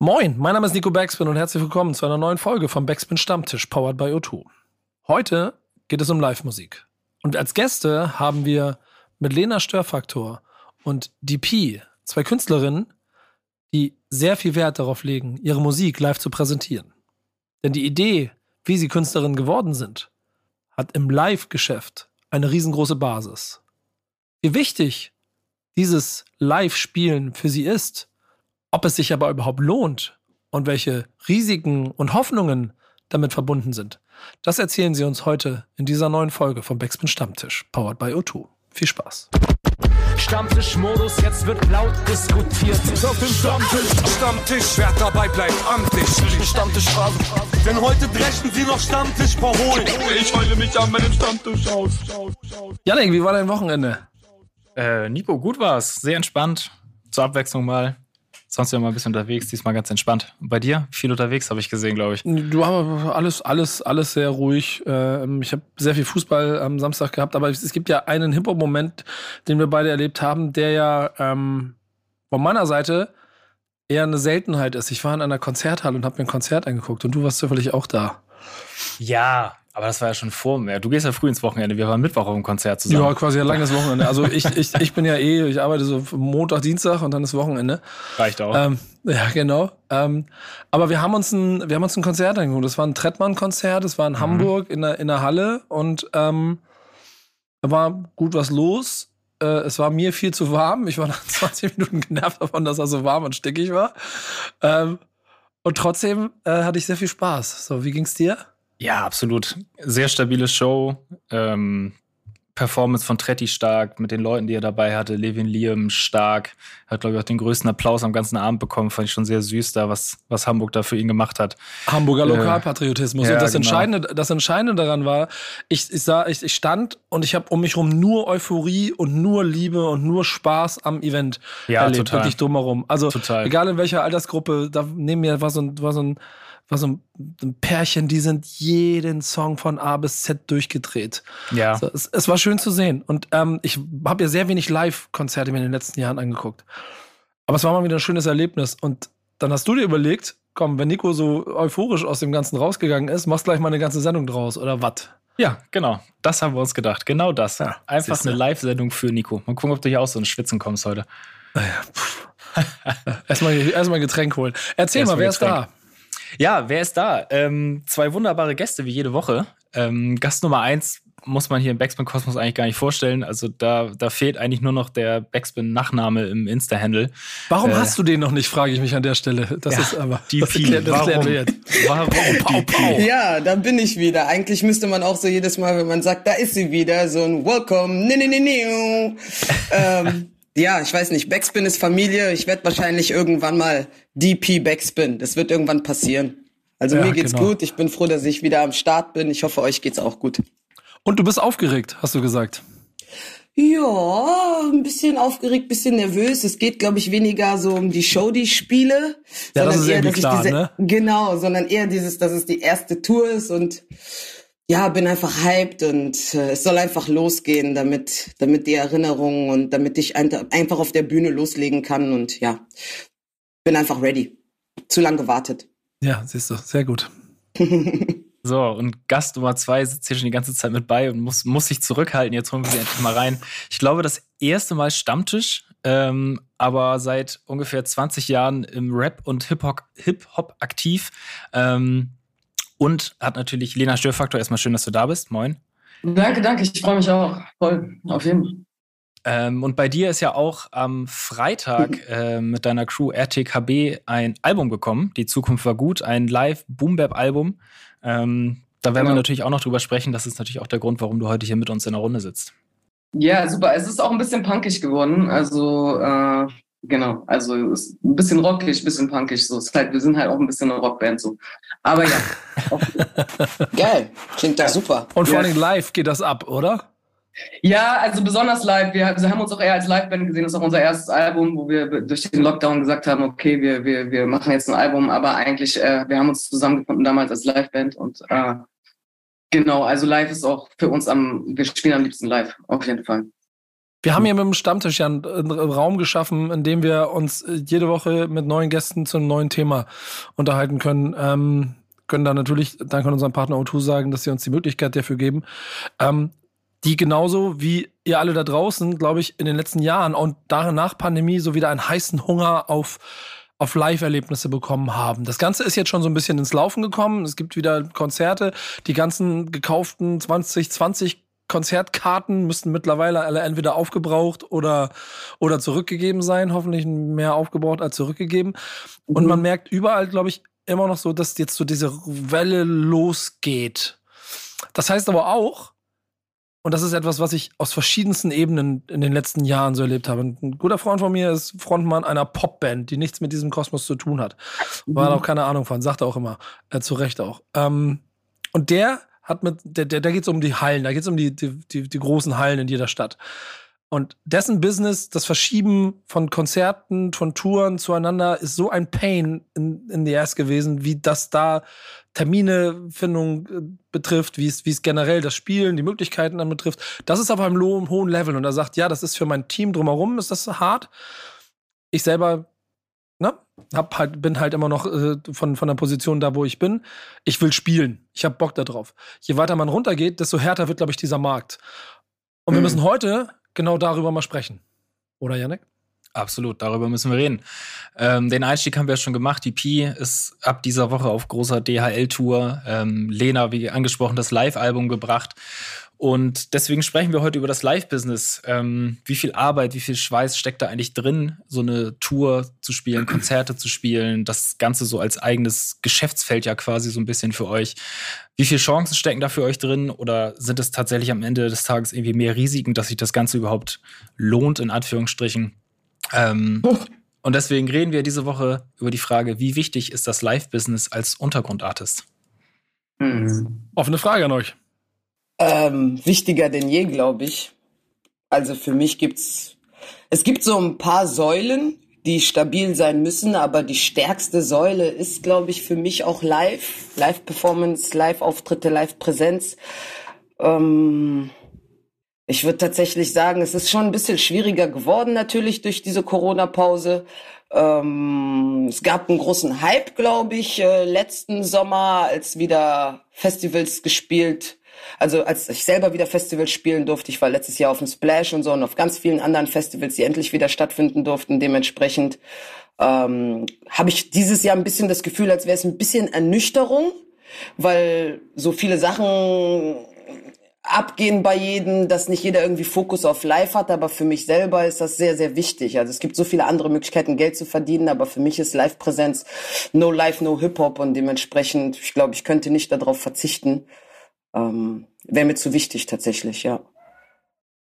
Moin, mein Name ist Nico Backspin und herzlich willkommen zu einer neuen Folge vom Backspin Stammtisch, powered by O2. Heute geht es um Live-Musik. Und als Gäste haben wir mit Lena Störfaktor und DP zwei Künstlerinnen, die sehr viel Wert darauf legen, ihre Musik live zu präsentieren. Denn die Idee, wie sie Künstlerinnen geworden sind, hat im Live-Geschäft eine riesengroße Basis. Wie wichtig dieses Live-Spielen für sie ist, ob es sich aber überhaupt lohnt und welche Risiken und Hoffnungen damit verbunden sind, das erzählen sie uns heute in dieser neuen Folge vom Backspin Stammtisch, powered by O2. Viel Spaß. Stammtischmodus, jetzt wird laut diskutiert. Ist auf dem Stammtisch, Stammtisch, wer dabei bleibt am Tisch. Stammtischphase. Denn heute dreschen sie noch Stammtisch verholen. Ich heule mich an meinem Stammtisch aus. Janik, wie war dein Wochenende? Äh, Nico, gut war's. Sehr entspannt. Zur Abwechslung mal sonst ja mal ein bisschen unterwegs, diesmal ganz entspannt. Und bei dir? Viel unterwegs, habe ich gesehen, glaube ich. Du hast alles, alles, alles sehr ruhig. Ähm, ich habe sehr viel Fußball am Samstag gehabt, aber es gibt ja einen Hip-Hop-Moment, den wir beide erlebt haben, der ja ähm, von meiner Seite eher eine Seltenheit ist. Ich war in einer Konzerthalle und habe mir ein Konzert angeguckt und du warst zufällig auch da. Ja, aber das war ja schon vor mir. Du gehst ja früh ins Wochenende. Wir waren Mittwoch auf dem Konzert zusammen. Ja, quasi ein langes Wochenende. Also ich, ich, ich bin ja eh, ich arbeite so Montag, Dienstag und dann ist Wochenende. Reicht auch. Ähm, ja, genau. Ähm, aber wir haben uns ein, wir haben uns ein Konzert angeguckt. Das war ein Trettmann-Konzert. Das war in mhm. Hamburg in der, in der Halle und ähm, da war gut was los. Äh, es war mir viel zu warm. Ich war nach 20 Minuten genervt davon, dass er so warm und stickig war. Ähm, und trotzdem äh, hatte ich sehr viel Spaß. So, wie ging's dir? Ja, absolut. Sehr stabile Show. Ähm, Performance von Tretti stark, mit den Leuten, die er dabei hatte. Levin Liam stark. Hat, glaube ich, auch den größten Applaus am ganzen Abend bekommen. Fand ich schon sehr süß da, was, was Hamburg da für ihn gemacht hat. Hamburger äh, Lokalpatriotismus. Äh, und das, genau. Entscheidende, das Entscheidende daran war, ich, ich, sah, ich, ich stand und ich habe um mich herum nur Euphorie und nur Liebe und nur Spaß am Event ja, erlebt. Total. Wirklich drumherum. Also, total. egal in welcher Altersgruppe, da neben mir war so ein, war so ein war so ein, ein, Pärchen, die sind jeden Song von A bis Z durchgedreht. Ja. So, es, es, war schön zu sehen. Und ähm, ich habe ja sehr wenig Live-Konzerte mir in den letzten Jahren angeguckt. Aber es war mal wieder ein schönes Erlebnis. Und dann hast du dir überlegt, komm, wenn Nico so euphorisch aus dem Ganzen rausgegangen ist, machst gleich mal eine ganze Sendung draus, oder was? Ja, genau. Das haben wir uns gedacht. Genau das. Ja, Einfach eine Live-Sendung für Nico. Mal gucken, ob du hier auch so ein Schwitzen kommst heute. Naja, erstmal erst ein Getränk holen. Erzähl erst mal, wer ist da? Ja, wer ist da? Ähm, zwei wunderbare Gäste wie jede Woche. Ähm, Gast Nummer eins muss man hier im Backspin Kosmos eigentlich gar nicht vorstellen. Also da, da fehlt eigentlich nur noch der Backspin Nachname im Insta-Handle. Warum äh, hast du den noch nicht, frage ich mich an der Stelle. Das ja, ist aber die das, erklärt, das warum? wir jetzt. Warum? Pau. Ja, da bin ich wieder. Eigentlich müsste man auch so jedes Mal, wenn man sagt, da ist sie wieder, so ein Welcome. Nee, nee, nee, nee. ähm, ja, ich weiß nicht, Backspin ist Familie. Ich werde wahrscheinlich irgendwann mal DP Backspin. Das wird irgendwann passieren. Also ja, mir geht's genau. gut. Ich bin froh, dass ich wieder am Start bin. Ich hoffe, euch geht's auch gut. Und du bist aufgeregt, hast du gesagt. Ja, ein bisschen aufgeregt, ein bisschen nervös. Es geht, glaube ich, weniger so um die Show, die ich spiele. Ja, das ist eher, dass klar, diese, ne? Genau, sondern eher dieses, dass es die erste Tour ist und ja, bin einfach hyped und äh, es soll einfach losgehen, damit, damit die Erinnerungen und damit ich ein, einfach auf der Bühne loslegen kann und ja, bin einfach ready. Zu lang gewartet. Ja, siehst du, sehr gut. so, und Gast Nummer zwei sitzt hier schon die ganze Zeit mit bei und muss, muss sich zurückhalten. Jetzt holen wir sie endlich mal rein. Ich glaube, das erste Mal Stammtisch, ähm, aber seit ungefähr 20 Jahren im Rap und Hip-Hop Hip -Hop aktiv. Ähm, und hat natürlich Lena Störfaktor. Erstmal schön, dass du da bist. Moin. Danke, danke. Ich freue mich auch. Voll. Auf jeden Fall. Ähm, und bei dir ist ja auch am Freitag äh, mit deiner Crew RTKB ein Album gekommen. Die Zukunft war gut, ein Live-Boom-Bap-Album. Ähm, da werden genau. wir natürlich auch noch drüber sprechen. Das ist natürlich auch der Grund, warum du heute hier mit uns in der Runde sitzt. Ja, super. Es ist auch ein bisschen punkig geworden. Also äh, Genau, also ist ein bisschen rockig, ein bisschen punkig. So. Ist halt, wir sind halt auch ein bisschen eine Rockband so. Aber ja. Geil, klingt da super. Und vor allem live geht das ab, oder? Ja, also besonders live. Wir, wir haben uns auch eher als Liveband gesehen. Das ist auch unser erstes Album, wo wir durch den Lockdown gesagt haben, okay, wir, wir, wir machen jetzt ein Album, aber eigentlich, äh, wir haben uns zusammengefunden damals als Liveband und äh, genau, also live ist auch für uns am, wir spielen am liebsten live, auf jeden Fall. Wir haben hier mit dem Stammtisch ja einen, einen Raum geschaffen, in dem wir uns jede Woche mit neuen Gästen zu einem neuen Thema unterhalten können. Ähm, können da natürlich dank an unserem Partner O2 sagen, dass sie uns die Möglichkeit dafür geben. Ähm, die genauso wie ihr alle da draußen, glaube ich, in den letzten Jahren und nach Pandemie so wieder einen heißen Hunger auf auf Live-Erlebnisse bekommen haben. Das Ganze ist jetzt schon so ein bisschen ins Laufen gekommen. Es gibt wieder Konzerte. Die ganzen gekauften 2020 Konzertkarten müssten mittlerweile alle entweder aufgebraucht oder, oder zurückgegeben sein. Hoffentlich mehr aufgebraucht als zurückgegeben. Und mhm. man merkt überall, glaube ich, immer noch so, dass jetzt so diese Welle losgeht. Das heißt aber auch, und das ist etwas, was ich aus verschiedensten Ebenen in den letzten Jahren so erlebt habe. Ein guter Freund von mir ist Frontmann einer Popband, die nichts mit diesem Kosmos zu tun hat. War mhm. auch keine Ahnung von, sagt er auch immer, äh, zu Recht auch. Ähm, und der hat mit, der, der, da geht es um die Hallen, da geht es um die, die, die, die großen Hallen in jeder Stadt. Und dessen Business, das Verschieben von Konzerten, von Touren zueinander, ist so ein Pain in, in the ass gewesen, wie das da Terminefindung äh, betrifft, wie es, wie es generell das Spielen, die Möglichkeiten dann betrifft. Das ist auf einem hohen Level. Und er sagt, ja, das ist für mein Team drumherum, ist das hart. Ich selber, ne, hab halt, bin halt immer noch äh, von, von der Position da, wo ich bin. Ich will spielen. Ich habe Bock darauf. Je weiter man runtergeht, desto härter wird, glaube ich, dieser Markt. Und wir mhm. müssen heute genau darüber mal sprechen. Oder, Janek? Absolut, darüber müssen wir reden. Ähm, den Einstieg haben wir ja schon gemacht. Die Pi ist ab dieser Woche auf großer DHL-Tour. Ähm, Lena, wie angesprochen, das Live-Album gebracht. Und deswegen sprechen wir heute über das Live-Business. Ähm, wie viel Arbeit, wie viel Schweiß steckt da eigentlich drin, so eine Tour zu spielen, Konzerte zu spielen, das Ganze so als eigenes Geschäftsfeld ja quasi so ein bisschen für euch. Wie viele Chancen stecken da für euch drin oder sind es tatsächlich am Ende des Tages irgendwie mehr Risiken, dass sich das Ganze überhaupt lohnt, in Anführungsstrichen? Ähm, und deswegen reden wir diese Woche über die Frage, wie wichtig ist das Live-Business als Untergrundartist? Mhm. Offene Frage an euch. Ähm, wichtiger denn je, glaube ich. Also für mich gibt's, es gibt so ein paar Säulen, die stabil sein müssen, aber die stärkste Säule ist, glaube ich, für mich auch Live, Live-Performance, Live-Auftritte, Live-Präsenz. Ähm, ich würde tatsächlich sagen, es ist schon ein bisschen schwieriger geworden natürlich durch diese Corona-Pause. Ähm, es gab einen großen Hype, glaube ich, äh, letzten Sommer, als wieder Festivals gespielt also als ich selber wieder Festivals spielen durfte, ich war letztes Jahr auf dem Splash und so und auf ganz vielen anderen Festivals, die endlich wieder stattfinden durften. Dementsprechend ähm, habe ich dieses Jahr ein bisschen das Gefühl, als wäre es ein bisschen Ernüchterung, weil so viele Sachen abgehen bei jedem, dass nicht jeder irgendwie Fokus auf Live hat, aber für mich selber ist das sehr, sehr wichtig. Also es gibt so viele andere Möglichkeiten, Geld zu verdienen, aber für mich ist Live-Präsenz no Live, no Hip-Hop und dementsprechend, ich glaube, ich könnte nicht darauf verzichten ähm, wäre mir zu wichtig tatsächlich, ja.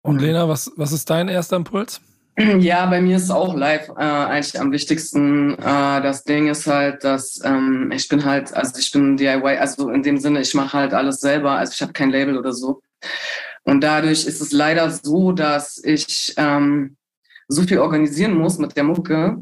Und Lena, was, was ist dein erster Impuls? Ja, bei mir ist auch live äh, eigentlich am wichtigsten. Äh, das Ding ist halt, dass ähm, ich bin halt, also ich bin DIY, also in dem Sinne, ich mache halt alles selber, also ich habe kein Label oder so. Und dadurch ist es leider so, dass ich ähm, so viel organisieren muss mit der Mucke,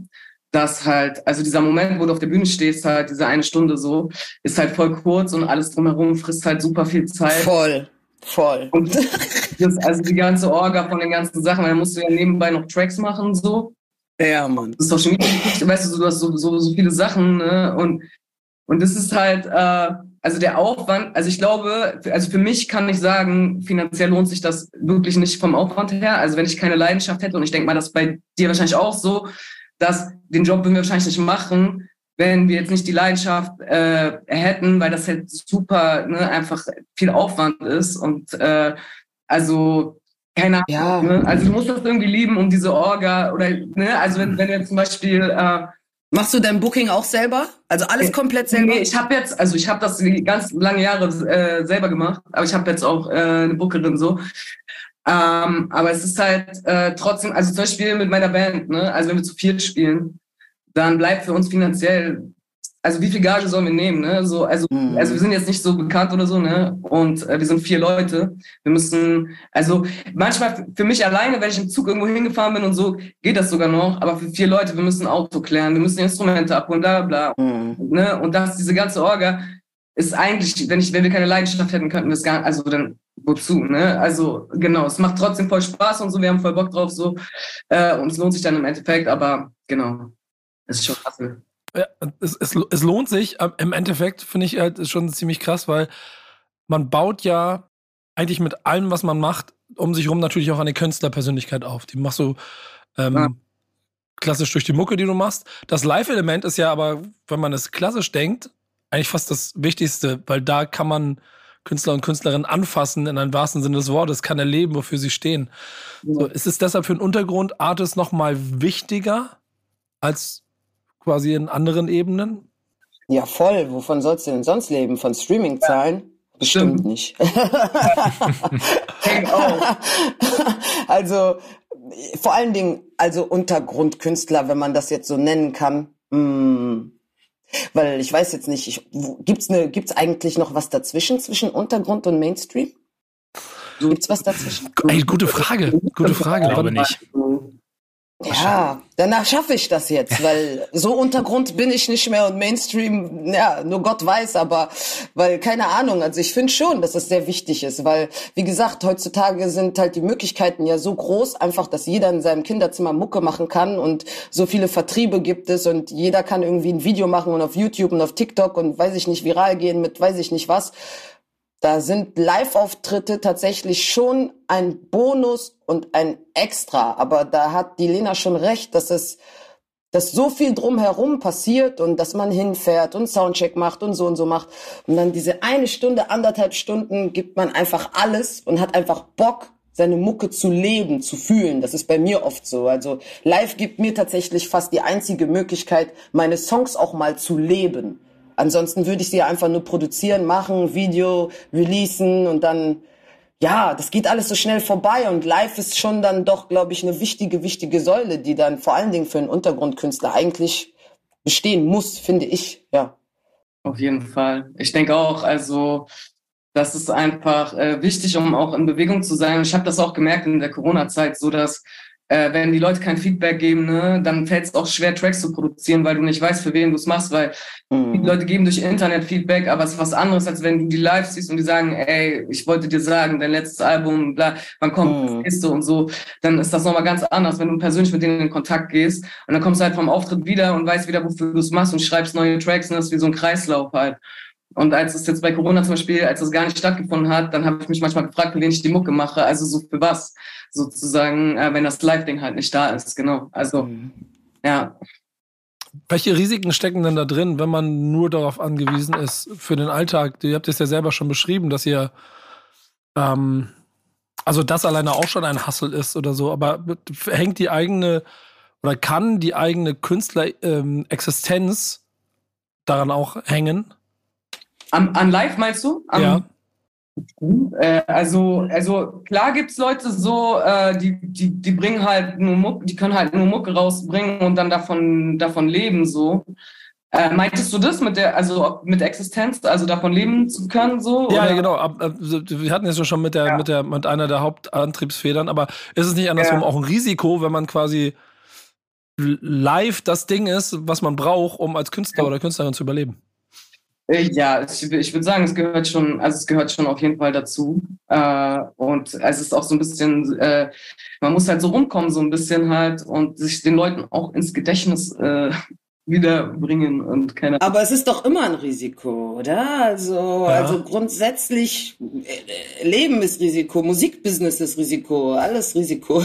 dass halt, also dieser Moment, wo du auf der Bühne stehst, halt diese eine Stunde so, ist halt voll kurz und alles drumherum frisst halt super viel Zeit. Voll, voll. Und das, also die ganze Orga von den ganzen Sachen, dann musst du ja nebenbei noch Tracks machen, so. Ja, Mann. Social Media, weißt du, du hast so, so, so viele Sachen, ne? Und, und das ist halt, äh, also der Aufwand, also ich glaube, also für mich kann ich sagen, finanziell lohnt sich das wirklich nicht vom Aufwand her. Also wenn ich keine Leidenschaft hätte, und ich denke mal, das ist bei dir wahrscheinlich auch so, dass den Job würden wir wahrscheinlich nicht machen, wenn wir jetzt nicht die Leidenschaft äh, hätten, weil das halt super, ne, einfach viel Aufwand ist und äh, also keine Ahnung. Ja. Ne? Also du musst das irgendwie lieben, um diese Orga oder ne, also wenn, wenn wir zum Beispiel äh, Machst du dein Booking auch selber? Also alles komplett selber? Nee, ich habe jetzt, also ich habe das ganz lange Jahre äh, selber gemacht, aber ich habe jetzt auch äh, eine Bookerin so. Ähm, aber es ist halt äh, trotzdem, also zum Beispiel mit meiner Band, ne? also wenn wir zu viert spielen, dann bleibt für uns finanziell, also wie viel Gage sollen wir nehmen? Ne? So, also, mhm. also wir sind jetzt nicht so bekannt oder so, ne? Und äh, wir sind vier Leute. Wir müssen, also manchmal für mich alleine, wenn ich im Zug irgendwo hingefahren bin und so, geht das sogar noch. Aber für vier Leute, wir müssen Auto klären, wir müssen Instrumente abholen, bla bla bla. Mhm. Ne? Und das, diese ganze Orga, ist eigentlich, wenn ich, wenn wir keine Leidenschaft hätten, könnten wir es gar, also dann wozu, ne? Also genau, es macht trotzdem voll Spaß und so, wir haben voll Bock drauf so äh, und es lohnt sich dann im Endeffekt, aber genau, es ist schon krass. Ja, es, es, es lohnt sich, im Endeffekt finde ich halt schon ziemlich krass, weil man baut ja eigentlich mit allem, was man macht, um sich rum natürlich auch eine Künstlerpersönlichkeit auf. Die machst du ähm, ja. klassisch durch die Mucke, die du machst. Das Live-Element ist ja aber, wenn man es klassisch denkt, eigentlich fast das Wichtigste, weil da kann man Künstler und Künstlerinnen anfassen, in einem wahrsten Sinne des Wortes, kann erleben, wofür sie stehen. Ja. So, ist es deshalb für einen Untergrund-Artist nochmal wichtiger als quasi in anderen Ebenen? Ja, voll. Wovon sollst du denn sonst leben? Von Streaming-Zahlen? Ja. Bestimmt Stimmt. nicht. also vor allen Dingen, also Untergrundkünstler, wenn man das jetzt so nennen kann. Mh, hm. Weil ich weiß jetzt nicht, ich, gibt's ne, gibt's eigentlich noch was dazwischen zwischen Untergrund und Mainstream? Gibt's was dazwischen? Ey, gute Frage, gute Frage. Ich glaube nicht. Ja, danach schaffe ich das jetzt, weil so Untergrund bin ich nicht mehr und Mainstream, ja, nur Gott weiß, aber weil keine Ahnung, also ich finde schon, dass es sehr wichtig ist, weil wie gesagt, heutzutage sind halt die Möglichkeiten ja so groß, einfach, dass jeder in seinem Kinderzimmer Mucke machen kann und so viele Vertriebe gibt es und jeder kann irgendwie ein Video machen und auf YouTube und auf TikTok und weiß ich nicht viral gehen mit weiß ich nicht was. Da sind Live-Auftritte tatsächlich schon ein Bonus und ein Extra. Aber da hat die Lena schon recht, dass es dass so viel drumherum passiert und dass man hinfährt und Soundcheck macht und so und so macht. Und dann diese eine Stunde, anderthalb Stunden gibt man einfach alles und hat einfach Bock, seine Mucke zu leben, zu fühlen. Das ist bei mir oft so. Also live gibt mir tatsächlich fast die einzige Möglichkeit, meine Songs auch mal zu leben. Ansonsten würde ich sie einfach nur produzieren, machen, Video, releasen und dann, ja, das geht alles so schnell vorbei und live ist schon dann doch, glaube ich, eine wichtige, wichtige Säule, die dann vor allen Dingen für einen Untergrundkünstler eigentlich bestehen muss, finde ich, ja. Auf jeden Fall. Ich denke auch, also, das ist einfach äh, wichtig, um auch in Bewegung zu sein. Ich habe das auch gemerkt in der Corona-Zeit, so dass äh, wenn die Leute kein Feedback geben, ne, dann fällt es auch schwer, Tracks zu produzieren, weil du nicht weißt, für wen du es machst, weil mhm. die Leute geben durch Internet Feedback, aber es ist was anderes, als wenn du die live siehst und die sagen, ey, ich wollte dir sagen, dein letztes Album, bla, wann kommt mhm. das nächste und so, dann ist das nochmal ganz anders, wenn du persönlich mit denen in Kontakt gehst und dann kommst du halt vom Auftritt wieder und weißt wieder, wofür du es machst und schreibst neue Tracks und das ist wie so ein Kreislauf halt. Und als es jetzt bei Corona zum Beispiel, als das gar nicht stattgefunden hat, dann habe ich mich manchmal gefragt, für wen ich die Mucke mache. Also so für was, sozusagen, äh, wenn das Live-Ding halt nicht da ist. Genau. Also, mhm. ja. Welche Risiken stecken denn da drin, wenn man nur darauf angewiesen ist für den Alltag? Ihr habt es ja selber schon beschrieben, dass ihr, ähm, also das alleine auch schon ein Hassel ist oder so, aber hängt die eigene oder kann die eigene Künstlerexistenz ähm, daran auch hängen? An, an live meinst du? Am, ja. Äh, also, also klar gibt es Leute so, äh, die, die, die bringen halt nur Mucke, die können halt nur Mucke rausbringen und dann davon, davon leben so. Äh, meintest du das mit der, also mit Existenz, also davon leben zu können, so? Ja, ja genau. Wir hatten es ja schon mit der, ja. mit der, mit einer der Hauptantriebsfedern, aber ist es nicht andersrum ja. auch ein Risiko, wenn man quasi live das Ding ist, was man braucht, um als Künstler oder Künstlerin zu überleben? Äh, ja, ich, ich würde sagen, es gehört schon, also es gehört schon auf jeden Fall dazu. Äh, und es ist auch so ein bisschen, äh, man muss halt so rumkommen, so ein bisschen halt und sich den Leuten auch ins Gedächtnis äh, wiederbringen und keine Aber es ist doch immer ein Risiko, oder? Also, ja. also grundsätzlich äh, Leben ist Risiko, Musikbusiness ist Risiko, alles Risiko.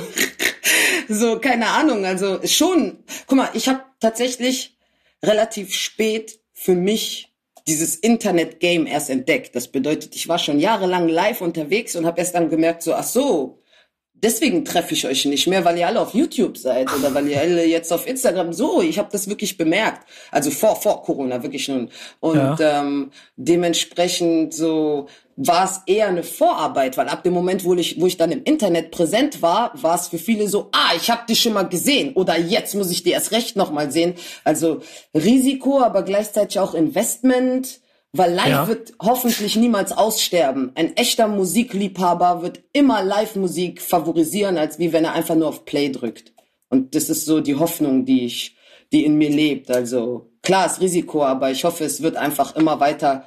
so, keine Ahnung. Also schon, guck mal, ich habe tatsächlich relativ spät für mich dieses Internet-Game erst entdeckt. Das bedeutet, ich war schon jahrelang live unterwegs und habe erst dann gemerkt, so, ach so, deswegen treffe ich euch nicht mehr, weil ihr alle auf YouTube seid oder weil ihr alle jetzt auf Instagram so. Ich habe das wirklich bemerkt. Also vor vor Corona wirklich nun. Und ja. ähm, dementsprechend so war es eher eine Vorarbeit, weil ab dem Moment, wo ich, wo ich dann im Internet präsent war, war es für viele so, ah, ich habe dich schon mal gesehen oder jetzt muss ich dir erst recht noch mal sehen. Also Risiko, aber gleichzeitig auch Investment, weil Live ja. wird hoffentlich niemals aussterben. Ein echter Musikliebhaber wird immer Live-Musik favorisieren, als wie wenn er einfach nur auf Play drückt. Und das ist so die Hoffnung, die ich, die in mir lebt. Also klar ist Risiko, aber ich hoffe, es wird einfach immer weiter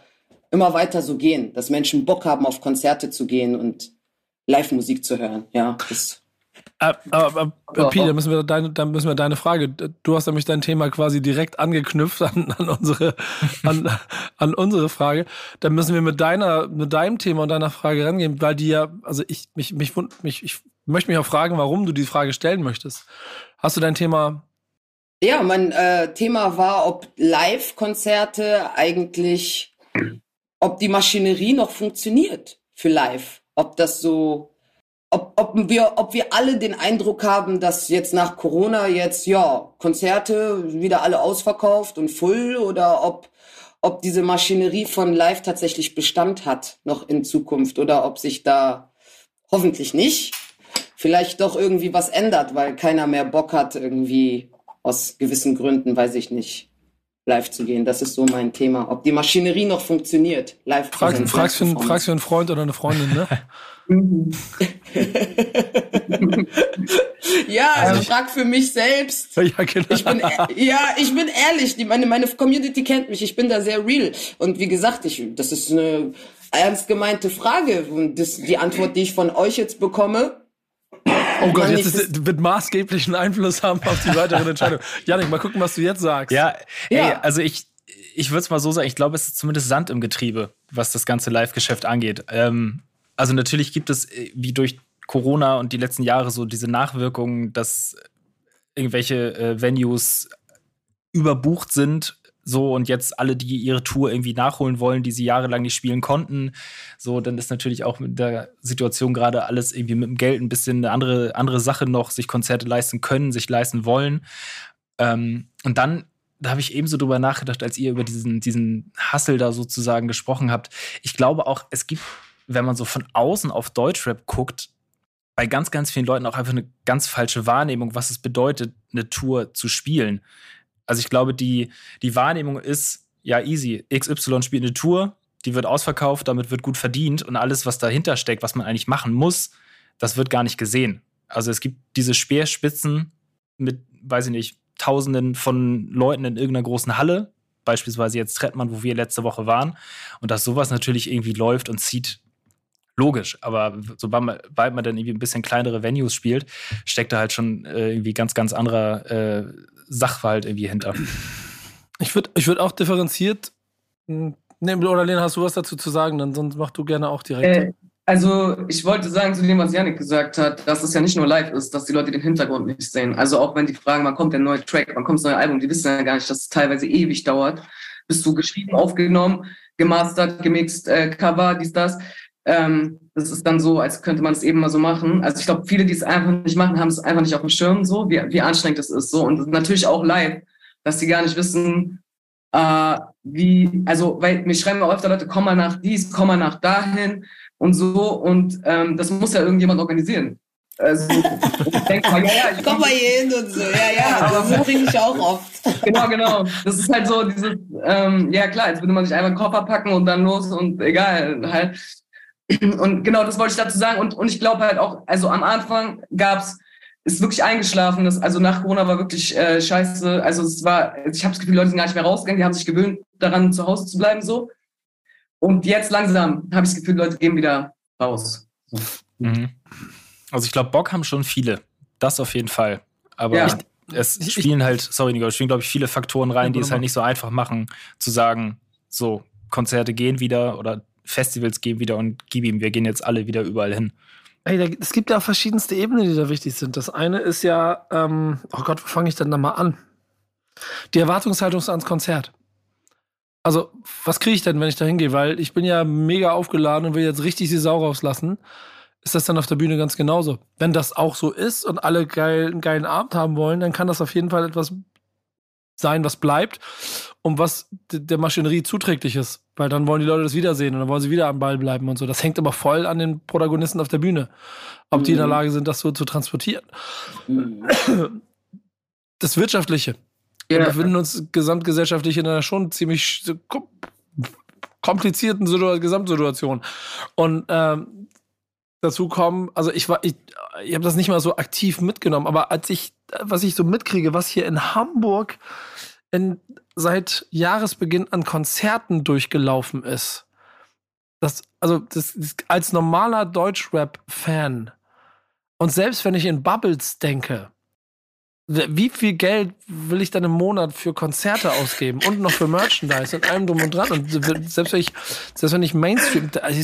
immer weiter so gehen, dass Menschen Bock haben, auf Konzerte zu gehen und Live-Musik zu hören. Ja, das äh, äh, äh, Pi, da müssen, wir deine, da müssen wir deine Frage. Du hast nämlich dein Thema quasi direkt angeknüpft an, an, unsere, an, an unsere Frage. Da müssen wir mit deiner, mit deinem Thema und deiner Frage rangehen, weil die ja, also ich, mich, mich, mich, ich möchte mich auch fragen, warum du die Frage stellen möchtest. Hast du dein Thema? Ja, mein äh, Thema war, ob Live-Konzerte eigentlich, ob die Maschinerie noch funktioniert für Live. Ob das so ob, ob, wir, ob wir alle den Eindruck haben, dass jetzt nach Corona jetzt, ja, Konzerte wieder alle ausverkauft und full oder ob, ob diese Maschinerie von Live tatsächlich Bestand hat noch in Zukunft oder ob sich da hoffentlich nicht vielleicht doch irgendwie was ändert, weil keiner mehr Bock hat, irgendwie aus gewissen Gründen, weiß ich nicht, live zu gehen. Das ist so mein Thema. Ob die Maschinerie noch funktioniert, live Frag, fragst, fragst, für, fragst für einen Freund oder eine Freundin, ne? ja, also ich frag für mich selbst. Ja, genau. Ich bin, ja, ich bin ehrlich. Die, meine, meine Community kennt mich. Ich bin da sehr real. Und wie gesagt, ich, das ist eine ernst gemeinte Frage. Und das, die Antwort, die ich von euch jetzt bekomme, Oh Gott, jetzt ist, wird maßgeblichen Einfluss haben auf die weitere Entscheidung. Janik, mal gucken, was du jetzt sagst. Ja, ey, ja. also ich, ich würde es mal so sagen, ich glaube, es ist zumindest Sand im Getriebe, was das ganze Live-Geschäft angeht. Ähm, also natürlich gibt es, äh, wie durch Corona und die letzten Jahre, so diese Nachwirkungen, dass irgendwelche äh, Venues überbucht sind, so und jetzt alle, die ihre Tour irgendwie nachholen wollen, die sie jahrelang nicht spielen konnten, so, dann ist natürlich auch mit der Situation gerade alles irgendwie mit dem Geld ein bisschen eine andere, andere Sache noch, sich Konzerte leisten können, sich leisten wollen. Ähm, und dann da habe ich ebenso drüber nachgedacht, als ihr über diesen, diesen Hassel da sozusagen gesprochen habt. Ich glaube auch, es gibt wenn man so von außen auf Deutschrap guckt, bei ganz, ganz vielen Leuten auch einfach eine ganz falsche Wahrnehmung, was es bedeutet, eine Tour zu spielen. Also ich glaube, die, die Wahrnehmung ist, ja, easy, XY spielt eine Tour, die wird ausverkauft, damit wird gut verdient und alles, was dahinter steckt, was man eigentlich machen muss, das wird gar nicht gesehen. Also es gibt diese Speerspitzen mit, weiß ich nicht, Tausenden von Leuten in irgendeiner großen Halle, beispielsweise jetzt Trettmann, wo wir letzte Woche waren, und dass sowas natürlich irgendwie läuft und zieht logisch, aber sobald man, sobald man dann irgendwie ein bisschen kleinere Venues spielt, steckt da halt schon äh, irgendwie ganz, ganz anderer äh, Sachverhalt irgendwie hinter. Ich würde ich würd auch differenziert, ne, oder Lena, hast du was dazu zu sagen? Dann sonst mach du gerne auch direkt. Äh, also ich wollte sagen zu dem, was Janik gesagt hat, dass es ja nicht nur live ist, dass die Leute den Hintergrund nicht sehen. Also auch wenn die fragen, wann kommt der neue Track, wann kommt das neue Album, die wissen ja gar nicht, dass es teilweise ewig dauert, bis du geschrieben, aufgenommen, gemastert, gemixt, äh, Cover, dies, das. Ähm, das ist dann so, als könnte man es eben mal so machen. Also ich glaube, viele, die es einfach nicht machen, haben es einfach nicht auf dem Schirm, so wie, wie anstrengend es ist. So und natürlich auch live, dass sie gar nicht wissen, äh, wie, also weil mir schreiben auch öfter Leute, komm mal nach dies, komm mal nach dahin und so und ähm, das muss ja irgendjemand organisieren. Also, ich denke mal, ja, ja, ich komm mal hier hin und so, ja, ja, ja das bringe ich auch oft. Genau, genau. Das ist halt so dieses, ähm, ja klar, jetzt würde man sich einfach einen Koffer packen und dann los und egal, halt. Und genau das wollte ich dazu sagen. Und, und ich glaube halt auch, also am Anfang gab es, ist wirklich eingeschlafen. Das, also nach Corona war wirklich äh, scheiße. Also es war, ich habe das Gefühl, die Leute sind gar nicht mehr rausgegangen, die haben sich gewöhnt, daran zu Hause zu bleiben so. Und jetzt langsam habe ich das Gefühl, Leute gehen wieder raus. Mhm. Also ich glaube, Bock haben schon viele. Das auf jeden Fall. Aber ja. es spielen halt, sorry, Nico, es spielen, glaube ich, viele Faktoren rein, die es halt nicht so einfach machen, zu sagen, so, Konzerte gehen wieder oder Festivals gehen wieder und gib ihm, wir gehen jetzt alle wieder überall hin. Ey, es gibt ja verschiedenste Ebenen, die da wichtig sind. Das eine ist ja, ähm, oh Gott, wo fange ich denn da mal an? Die Erwartungshaltung ans Konzert. Also, was kriege ich denn, wenn ich da hingehe? Weil ich bin ja mega aufgeladen und will jetzt richtig die Sau rauslassen. Ist das dann auf der Bühne ganz genauso? Wenn das auch so ist und alle geil, einen geilen Abend haben wollen, dann kann das auf jeden Fall etwas sein, was bleibt und was der Maschinerie zuträglich ist. Weil dann wollen die Leute das wiedersehen und dann wollen sie wieder am Ball bleiben und so. Das hängt aber voll an den Protagonisten auf der Bühne, ob mhm. die in der mhm. Lage sind, das so zu transportieren. Mhm. Das Wirtschaftliche. Ja. Wir befinden uns gesamtgesellschaftlich in einer schon ziemlich komplizierten Gesamtsituation. Und ähm, dazu kommen, also ich war, ich, ich habe das nicht mal so aktiv mitgenommen, aber als ich, was ich so mitkriege, was hier in Hamburg in, seit Jahresbeginn an Konzerten durchgelaufen ist, das, also das, als normaler Deutschrap-Fan. Und selbst wenn ich in Bubbles denke, wie viel Geld will ich dann im Monat für Konzerte ausgeben und noch für Merchandise und allem drum und dran und selbst wenn ich selbst wenn ich Mainstream also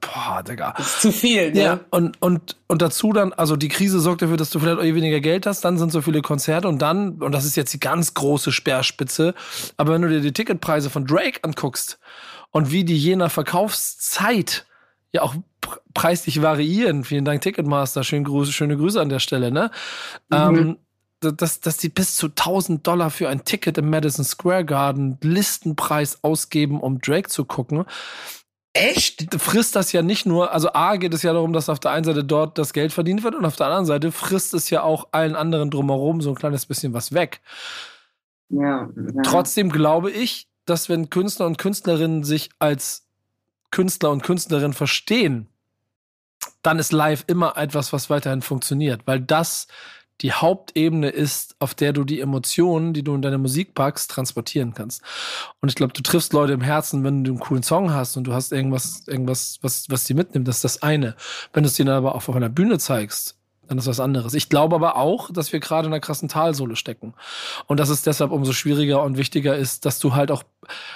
boah Digga das ist zu viel ne? ja und und und dazu dann also die Krise sorgt dafür dass du vielleicht auch weniger Geld hast dann sind so viele Konzerte und dann und das ist jetzt die ganz große Speerspitze aber wenn du dir die Ticketpreise von Drake anguckst und wie die jener Verkaufszeit ja auch preislich variieren. Vielen Dank, Ticketmaster. Schöne Grüße, schöne Grüße an der Stelle, ne? Mhm. Ähm, dass, dass die bis zu 1000 Dollar für ein Ticket im Madison Square Garden Listenpreis ausgeben, um Drake zu gucken. Echt? Frisst das ja nicht nur, also A geht es ja darum, dass auf der einen Seite dort das Geld verdient wird und auf der anderen Seite frisst es ja auch allen anderen drumherum so ein kleines bisschen was weg. Ja, ja. Trotzdem glaube ich, dass wenn Künstler und Künstlerinnen sich als Künstler und Künstlerinnen verstehen, dann ist live immer etwas, was weiterhin funktioniert, weil das die Hauptebene ist, auf der du die Emotionen, die du in deine Musik packst, transportieren kannst. Und ich glaube, du triffst Leute im Herzen, wenn du einen coolen Song hast und du hast irgendwas, irgendwas, was, was die mitnimmt, das ist das eine. Wenn du es dann aber auch auf einer Bühne zeigst, dann ist was anderes. Ich glaube aber auch, dass wir gerade in einer krassen Talsohle stecken. Und dass es deshalb umso schwieriger und wichtiger ist, dass du halt auch,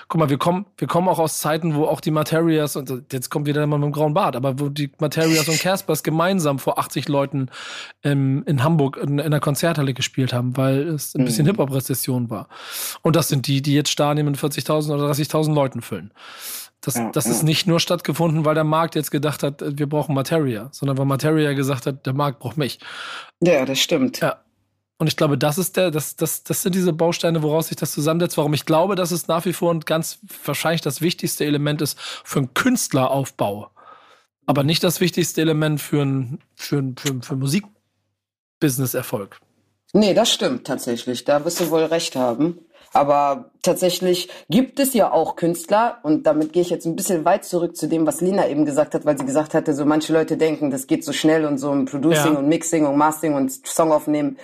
guck mal, wir kommen, wir kommen auch aus Zeiten, wo auch die Materias, und jetzt kommt wieder mal mit dem grauen Bart, aber wo die Materias und Caspers gemeinsam vor 80 Leuten ähm, in Hamburg in, in einer Konzerthalle gespielt haben, weil es ein bisschen mhm. Hip-Hop-Rezession war. Und das sind die, die jetzt Stadien mit 40.000 oder 30.000 Leuten füllen. Das, ja, das ja. ist nicht nur stattgefunden, weil der Markt jetzt gedacht hat, wir brauchen Materia, sondern weil Materia gesagt hat, der Markt braucht mich. Ja, das stimmt. Ja. Und ich glaube, das ist der, das, das, das sind diese Bausteine, woraus sich das zusammensetzt. Warum ich glaube, dass es nach wie vor und ganz wahrscheinlich das wichtigste Element ist für einen Künstleraufbau. Aber nicht das wichtigste Element für ein, für für, für Musikbusiness-Erfolg. Nee, das stimmt tatsächlich. Da wirst du wohl recht haben. Aber tatsächlich gibt es ja auch Künstler, und damit gehe ich jetzt ein bisschen weit zurück zu dem, was Lina eben gesagt hat, weil sie gesagt hatte, so manche Leute denken, das geht so schnell und so im Producing ja. und Mixing und Mastering und Song aufnehmen.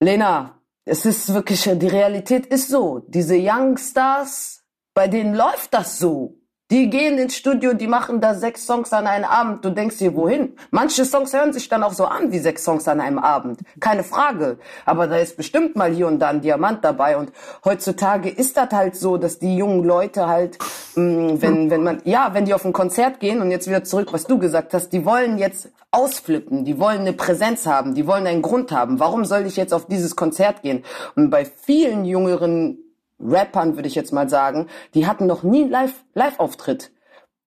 Lena, es ist wirklich, die Realität ist so. Diese Youngstars, bei denen läuft das so. Die gehen ins Studio, die machen da sechs Songs an einem Abend. Du denkst dir, wohin? Manche Songs hören sich dann auch so an wie sechs Songs an einem Abend. Keine Frage. Aber da ist bestimmt mal hier und da ein Diamant dabei. Und heutzutage ist das halt so, dass die jungen Leute halt, mm, wenn, wenn man, ja, wenn die auf ein Konzert gehen und jetzt wieder zurück, was du gesagt hast, die wollen jetzt ausflippen, die wollen eine Präsenz haben, die wollen einen Grund haben. Warum soll ich jetzt auf dieses Konzert gehen? Und bei vielen jüngeren Rappern, würde ich jetzt mal sagen, die hatten noch nie Live, Live-Auftritt.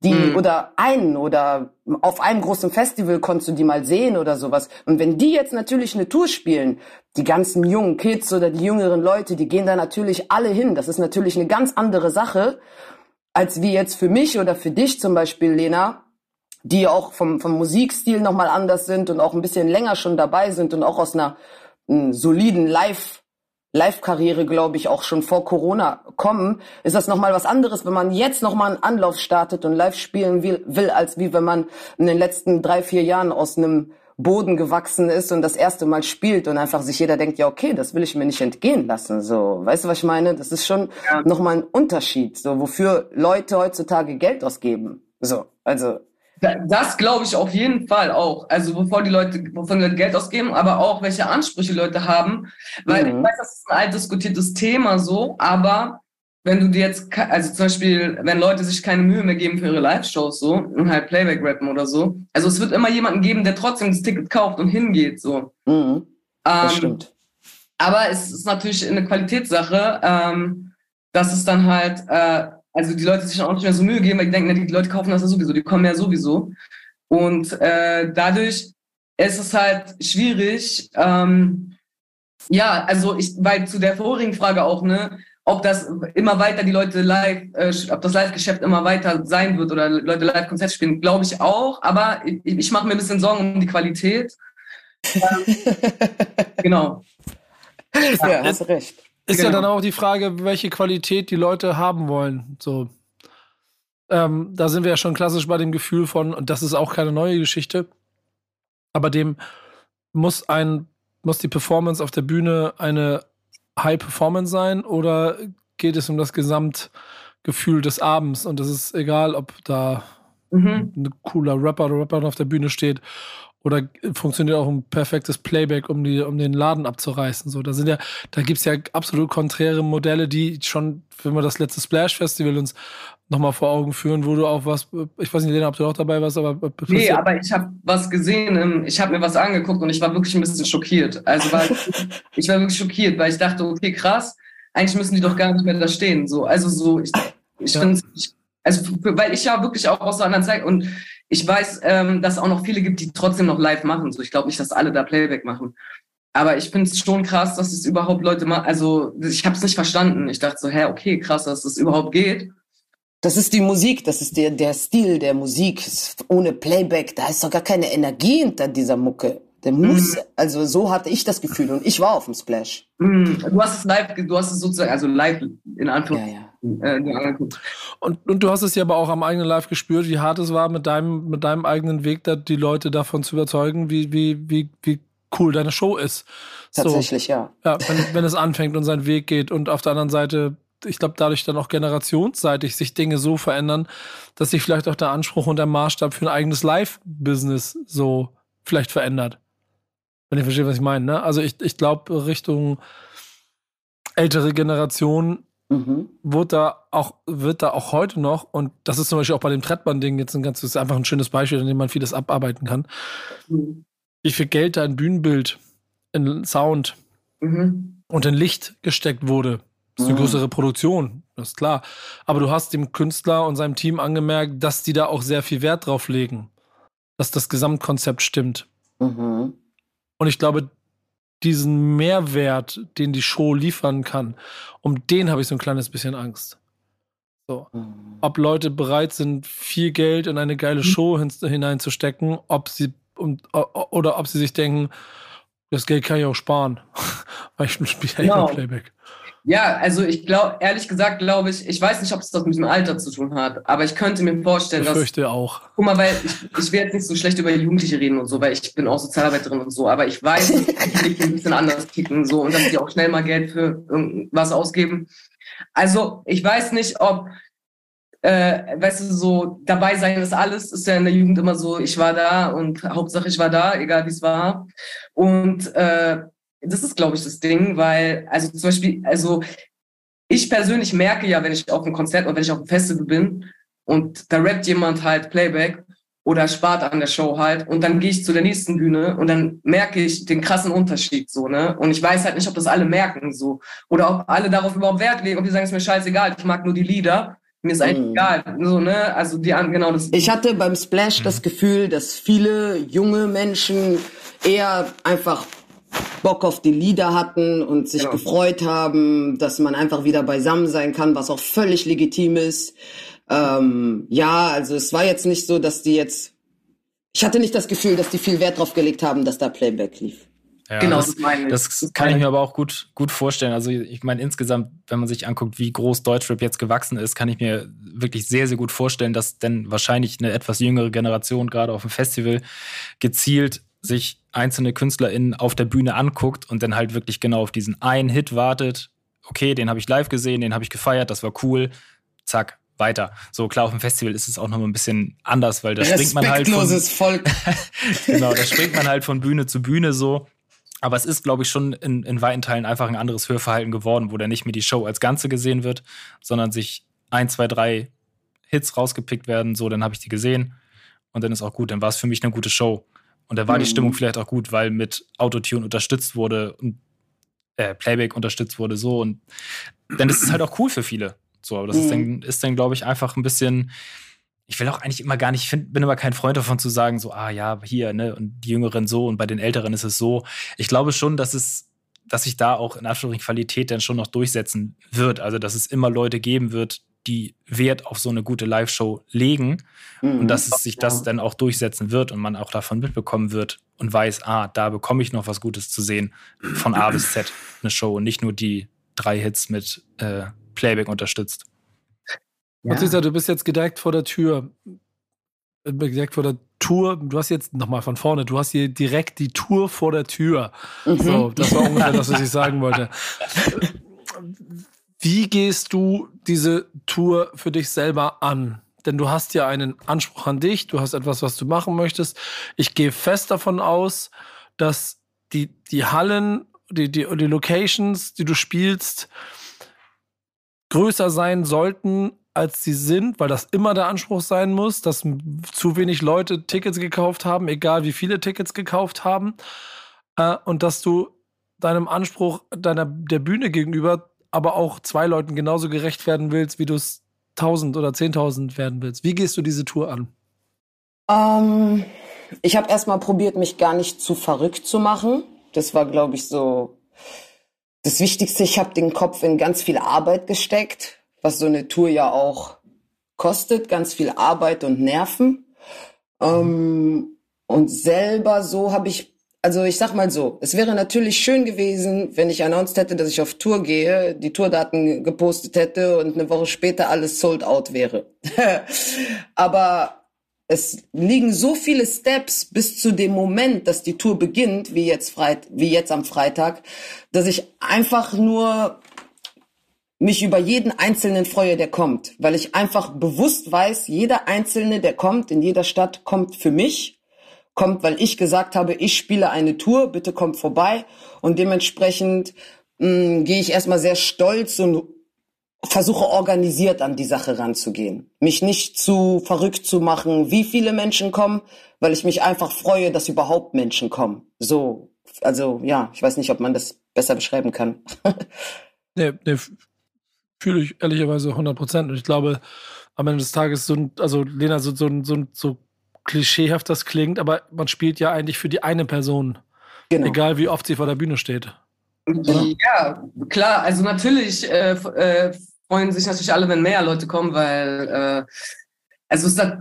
Die, mhm. oder einen, oder auf einem großen Festival konntest du die mal sehen oder sowas. Und wenn die jetzt natürlich eine Tour spielen, die ganzen jungen Kids oder die jüngeren Leute, die gehen da natürlich alle hin. Das ist natürlich eine ganz andere Sache, als wie jetzt für mich oder für dich zum Beispiel, Lena, die auch vom, vom Musikstil nochmal anders sind und auch ein bisschen länger schon dabei sind und auch aus einer, einer soliden Live- Live-Karriere, glaube ich, auch schon vor Corona kommen, ist das nochmal was anderes, wenn man jetzt nochmal einen Anlauf startet und live spielen will, will, als wie wenn man in den letzten drei, vier Jahren aus einem Boden gewachsen ist und das erste Mal spielt und einfach sich jeder denkt, ja, okay, das will ich mir nicht entgehen lassen. So, weißt du, was ich meine? Das ist schon ja. nochmal ein Unterschied, so, wofür Leute heutzutage Geld ausgeben. So, also, das glaube ich auf jeden Fall auch. Also bevor die Leute, wovon die Leute Geld ausgeben, aber auch welche Ansprüche Leute haben. Weil mhm. ich weiß, das ist ein alt diskutiertes Thema so, aber wenn du dir jetzt, also zum Beispiel, wenn Leute sich keine Mühe mehr geben für ihre Live-Shows so und halt Playback rappen oder so, also es wird immer jemanden geben, der trotzdem das Ticket kauft und hingeht so. Mhm. Das ähm, stimmt. Aber es ist natürlich eine Qualitätssache, ähm, dass es dann halt äh, also die Leute sich auch nicht mehr so Mühe geben, weil die denken, die Leute kaufen das ja sowieso, die kommen ja sowieso. Und äh, dadurch ist es halt schwierig, ähm, ja, also ich, weil zu der vorigen Frage auch, ne, ob das immer weiter die Leute live, äh, ob das Live-Geschäft immer weiter sein wird oder Leute live Konzert spielen, glaube ich auch, aber ich, ich mache mir ein bisschen Sorgen um die Qualität. Genau. Ja, hast recht. Ist genau. ja dann auch die Frage, welche Qualität die Leute haben wollen. So. Ähm, da sind wir ja schon klassisch bei dem Gefühl von, und das ist auch keine neue Geschichte, aber dem muss ein, muss die Performance auf der Bühne eine High Performance sein oder geht es um das Gesamtgefühl des Abends? Und es ist egal, ob da mhm. ein cooler Rapper oder Rapper auf der Bühne steht. Oder funktioniert auch ein perfektes Playback, um, die, um den Laden abzureißen. So, da sind ja, da gibt's ja absolut konträre Modelle, die schon, wenn wir das letzte Splash Festival uns nochmal vor Augen führen, wo du auch was, ich weiß nicht, Lena, ob du auch dabei warst, aber. Nee, aber ich habe was gesehen, ich habe mir was angeguckt und ich war wirklich ein bisschen schockiert. Also war, ich war wirklich schockiert, weil ich dachte, okay, krass, eigentlich müssen die doch gar nicht mehr da stehen. So, also so, ich, ich ja. finde, also weil ich ja wirklich auch aus der anderen Zeit und ich weiß, ähm, dass es auch noch viele gibt, die trotzdem noch live machen. So, ich glaube nicht, dass alle da Playback machen. Aber ich finde es schon krass, dass es überhaupt Leute machen. Also ich habe es nicht verstanden. Ich dachte so, hä, okay, krass, dass das überhaupt geht. Das ist die Musik, das ist der, der Stil der Musik. Ohne Playback, da ist doch gar keine Energie hinter dieser Mucke. Der muss, mm. also so hatte ich das Gefühl und ich war auf dem Splash. Mm. Du hast es live, du hast es sozusagen, also live in Anführungszeichen. Ja, ja. Äh, und, und du hast es ja aber auch am eigenen Live gespürt, wie hart es war, mit deinem, mit deinem eigenen Weg da die Leute davon zu überzeugen, wie, wie, wie, wie cool deine Show ist. Tatsächlich, so, ja. Ja, wenn, wenn es anfängt und seinen Weg geht und auf der anderen Seite ich glaube, dadurch dann auch generationsseitig sich Dinge so verändern, dass sich vielleicht auch der Anspruch und der Maßstab für ein eigenes Live-Business so vielleicht verändert. Wenn ihr versteht, was ich meine. Ne? Also ich, ich glaube, Richtung ältere Generation mhm. wird da auch, wird da auch heute noch, und das ist zum Beispiel auch bei dem Trettmann-Ding jetzt ein ganz, ist einfach ein schönes Beispiel, an dem man vieles abarbeiten kann. Mhm. Wie viel Geld da in Bühnenbild, in Sound mhm. und in Licht gesteckt wurde. Das ist eine mhm. größere Produktion, das ist klar. Aber du hast dem Künstler und seinem Team angemerkt, dass die da auch sehr viel Wert drauf legen. Dass das Gesamtkonzept stimmt. Mhm. Und ich glaube, diesen Mehrwert, den die Show liefern kann, um den habe ich so ein kleines bisschen Angst. So. Mhm. Ob Leute bereit sind, viel Geld in eine geile mhm. Show hin hineinzustecken, ob sie um, oder ob sie sich denken, das Geld kann ich auch sparen, weil ich spiele ja genau. Playback. Ja, also ich glaube, ehrlich gesagt, glaube ich, ich weiß nicht, ob es das mit dem Alter zu tun hat, aber ich könnte mir vorstellen, ich dass. Ich fürchte auch. Guck mal, weil ich, ich will jetzt nicht so schlecht über Jugendliche reden und so, weil ich bin auch Sozialarbeiterin und so, aber ich weiß, dass die ein bisschen anders kicken so und dass die auch schnell mal Geld für irgendwas ausgeben. Also ich weiß nicht, ob, äh, weißt du, so dabei sein ist alles, ist ja in der Jugend immer so, ich war da und Hauptsache ich war da, egal wie es war. Und äh, das ist, glaube ich, das Ding, weil, also zum Beispiel, also ich persönlich merke ja, wenn ich auf einem Konzert oder wenn ich auf einem Festival bin und da rappt jemand halt Playback oder spart an der Show halt und dann gehe ich zu der nächsten Bühne und dann merke ich den krassen Unterschied so, ne? Und ich weiß halt nicht, ob das alle merken so oder ob alle darauf überhaupt Wert legen, ob die sagen, es ist mir scheißegal, ich mag nur die Lieder. Mir ist eigentlich mm. egal, so, ne? Also die genau das. Ich hatte beim Splash das Gefühl, dass viele junge Menschen eher einfach Bock auf die Lieder hatten und sich genau. gefreut haben, dass man einfach wieder beisammen sein kann, was auch völlig legitim ist. Ähm, ja, also es war jetzt nicht so, dass die jetzt. Ich hatte nicht das Gefühl, dass die viel Wert drauf gelegt haben, dass da Playback lief. Ja, genau, das, das, das kann ich mir aber auch gut, gut vorstellen. Also ich meine, insgesamt, wenn man sich anguckt, wie groß Deutschrap jetzt gewachsen ist, kann ich mir wirklich sehr, sehr gut vorstellen, dass denn wahrscheinlich eine etwas jüngere Generation gerade auf dem Festival gezielt sich einzelne KünstlerInnen auf der Bühne anguckt und dann halt wirklich genau auf diesen einen Hit wartet. Okay, den habe ich live gesehen, den habe ich gefeiert, das war cool. Zack, weiter. So klar, auf dem Festival ist es auch noch mal ein bisschen anders, weil da springt man halt von, Volk. genau, da springt man halt von Bühne zu Bühne so. Aber es ist, glaube ich, schon in, in weiten Teilen einfach ein anderes Hörverhalten geworden, wo da nicht mehr die Show als Ganze gesehen wird, sondern sich ein, zwei, drei Hits rausgepickt werden. So, dann habe ich die gesehen und dann ist auch gut. Dann war es für mich eine gute Show. Und da war mhm. die Stimmung vielleicht auch gut, weil mit Autotune unterstützt wurde und äh, Playback unterstützt wurde, so. Und dann ist es halt auch cool für viele. So, aber das mhm. ist dann, ist dann glaube ich, einfach ein bisschen. Ich will auch eigentlich immer gar nicht, ich find, bin immer kein Freund davon zu sagen, so, ah ja, hier, ne, und die Jüngeren so und bei den Älteren ist es so. Ich glaube schon, dass es, dass sich da auch in Anführungszeichen Qualität dann schon noch durchsetzen wird. Also, dass es immer Leute geben wird, die Wert auf so eine gute Live-Show legen mhm. und dass es sich das dann auch durchsetzen wird und man auch davon mitbekommen wird und weiß, ah, da bekomme ich noch was Gutes zu sehen von A bis Z eine Show und nicht nur die drei Hits mit äh, Playback unterstützt. Ja. Lisa, du bist jetzt gedeckt vor der Tür. Gedeckt vor der Tour. Du hast jetzt nochmal von vorne, du hast hier direkt die Tour vor der Tür. Mhm. So, das war ungefähr das, was ich sagen wollte. Wie gehst du diese Tour für dich selber an? denn du hast ja einen Anspruch an dich, du hast etwas, was du machen möchtest. Ich gehe fest davon aus, dass die, die Hallen, die, die, die Locations, die du spielst, größer sein sollten, als sie sind, weil das immer der Anspruch sein muss, dass zu wenig Leute Tickets gekauft haben, egal wie viele Tickets gekauft haben. Äh, und dass du deinem Anspruch deiner der Bühne gegenüber aber auch zwei Leuten genauso gerecht werden willst, wie du es tausend oder zehntausend werden willst. Wie gehst du diese Tour an? Ähm, ich habe erstmal probiert, mich gar nicht zu verrückt zu machen. Das war, glaube ich, so das Wichtigste. Ich habe den Kopf in ganz viel Arbeit gesteckt, was so eine Tour ja auch kostet, ganz viel Arbeit und Nerven. Ähm, und selber so habe ich also ich sag mal so, es wäre natürlich schön gewesen, wenn ich announced hätte, dass ich auf Tour gehe, die Tourdaten gepostet hätte und eine Woche später alles sold out wäre. Aber es liegen so viele Steps bis zu dem Moment, dass die Tour beginnt, wie jetzt, Freit wie jetzt am Freitag, dass ich einfach nur mich über jeden Einzelnen freue, der kommt, weil ich einfach bewusst weiß, jeder Einzelne, der kommt in jeder Stadt, kommt für mich kommt, weil ich gesagt habe, ich spiele eine Tour, bitte kommt vorbei. Und dementsprechend mh, mm, gehe ich erstmal sehr stolz und versuche organisiert an die Sache ranzugehen. Mich nicht zu verrückt zu machen, wie viele Menschen kommen, weil ich mich einfach freue, dass überhaupt Menschen kommen. So, also ja, ich weiß nicht, ob man das besser beschreiben kann. nee, nee, fühle ich ehrlicherweise 100 Prozent. Und ich glaube, am Ende des Tages so also Lena, so, so, so, so klischeehaft das klingt, aber man spielt ja eigentlich für die eine Person. Genau. Egal wie oft sie vor der Bühne steht. Oder? Ja, klar. Also natürlich äh, äh, freuen sich natürlich alle, wenn mehr Leute kommen, weil äh, also ist das,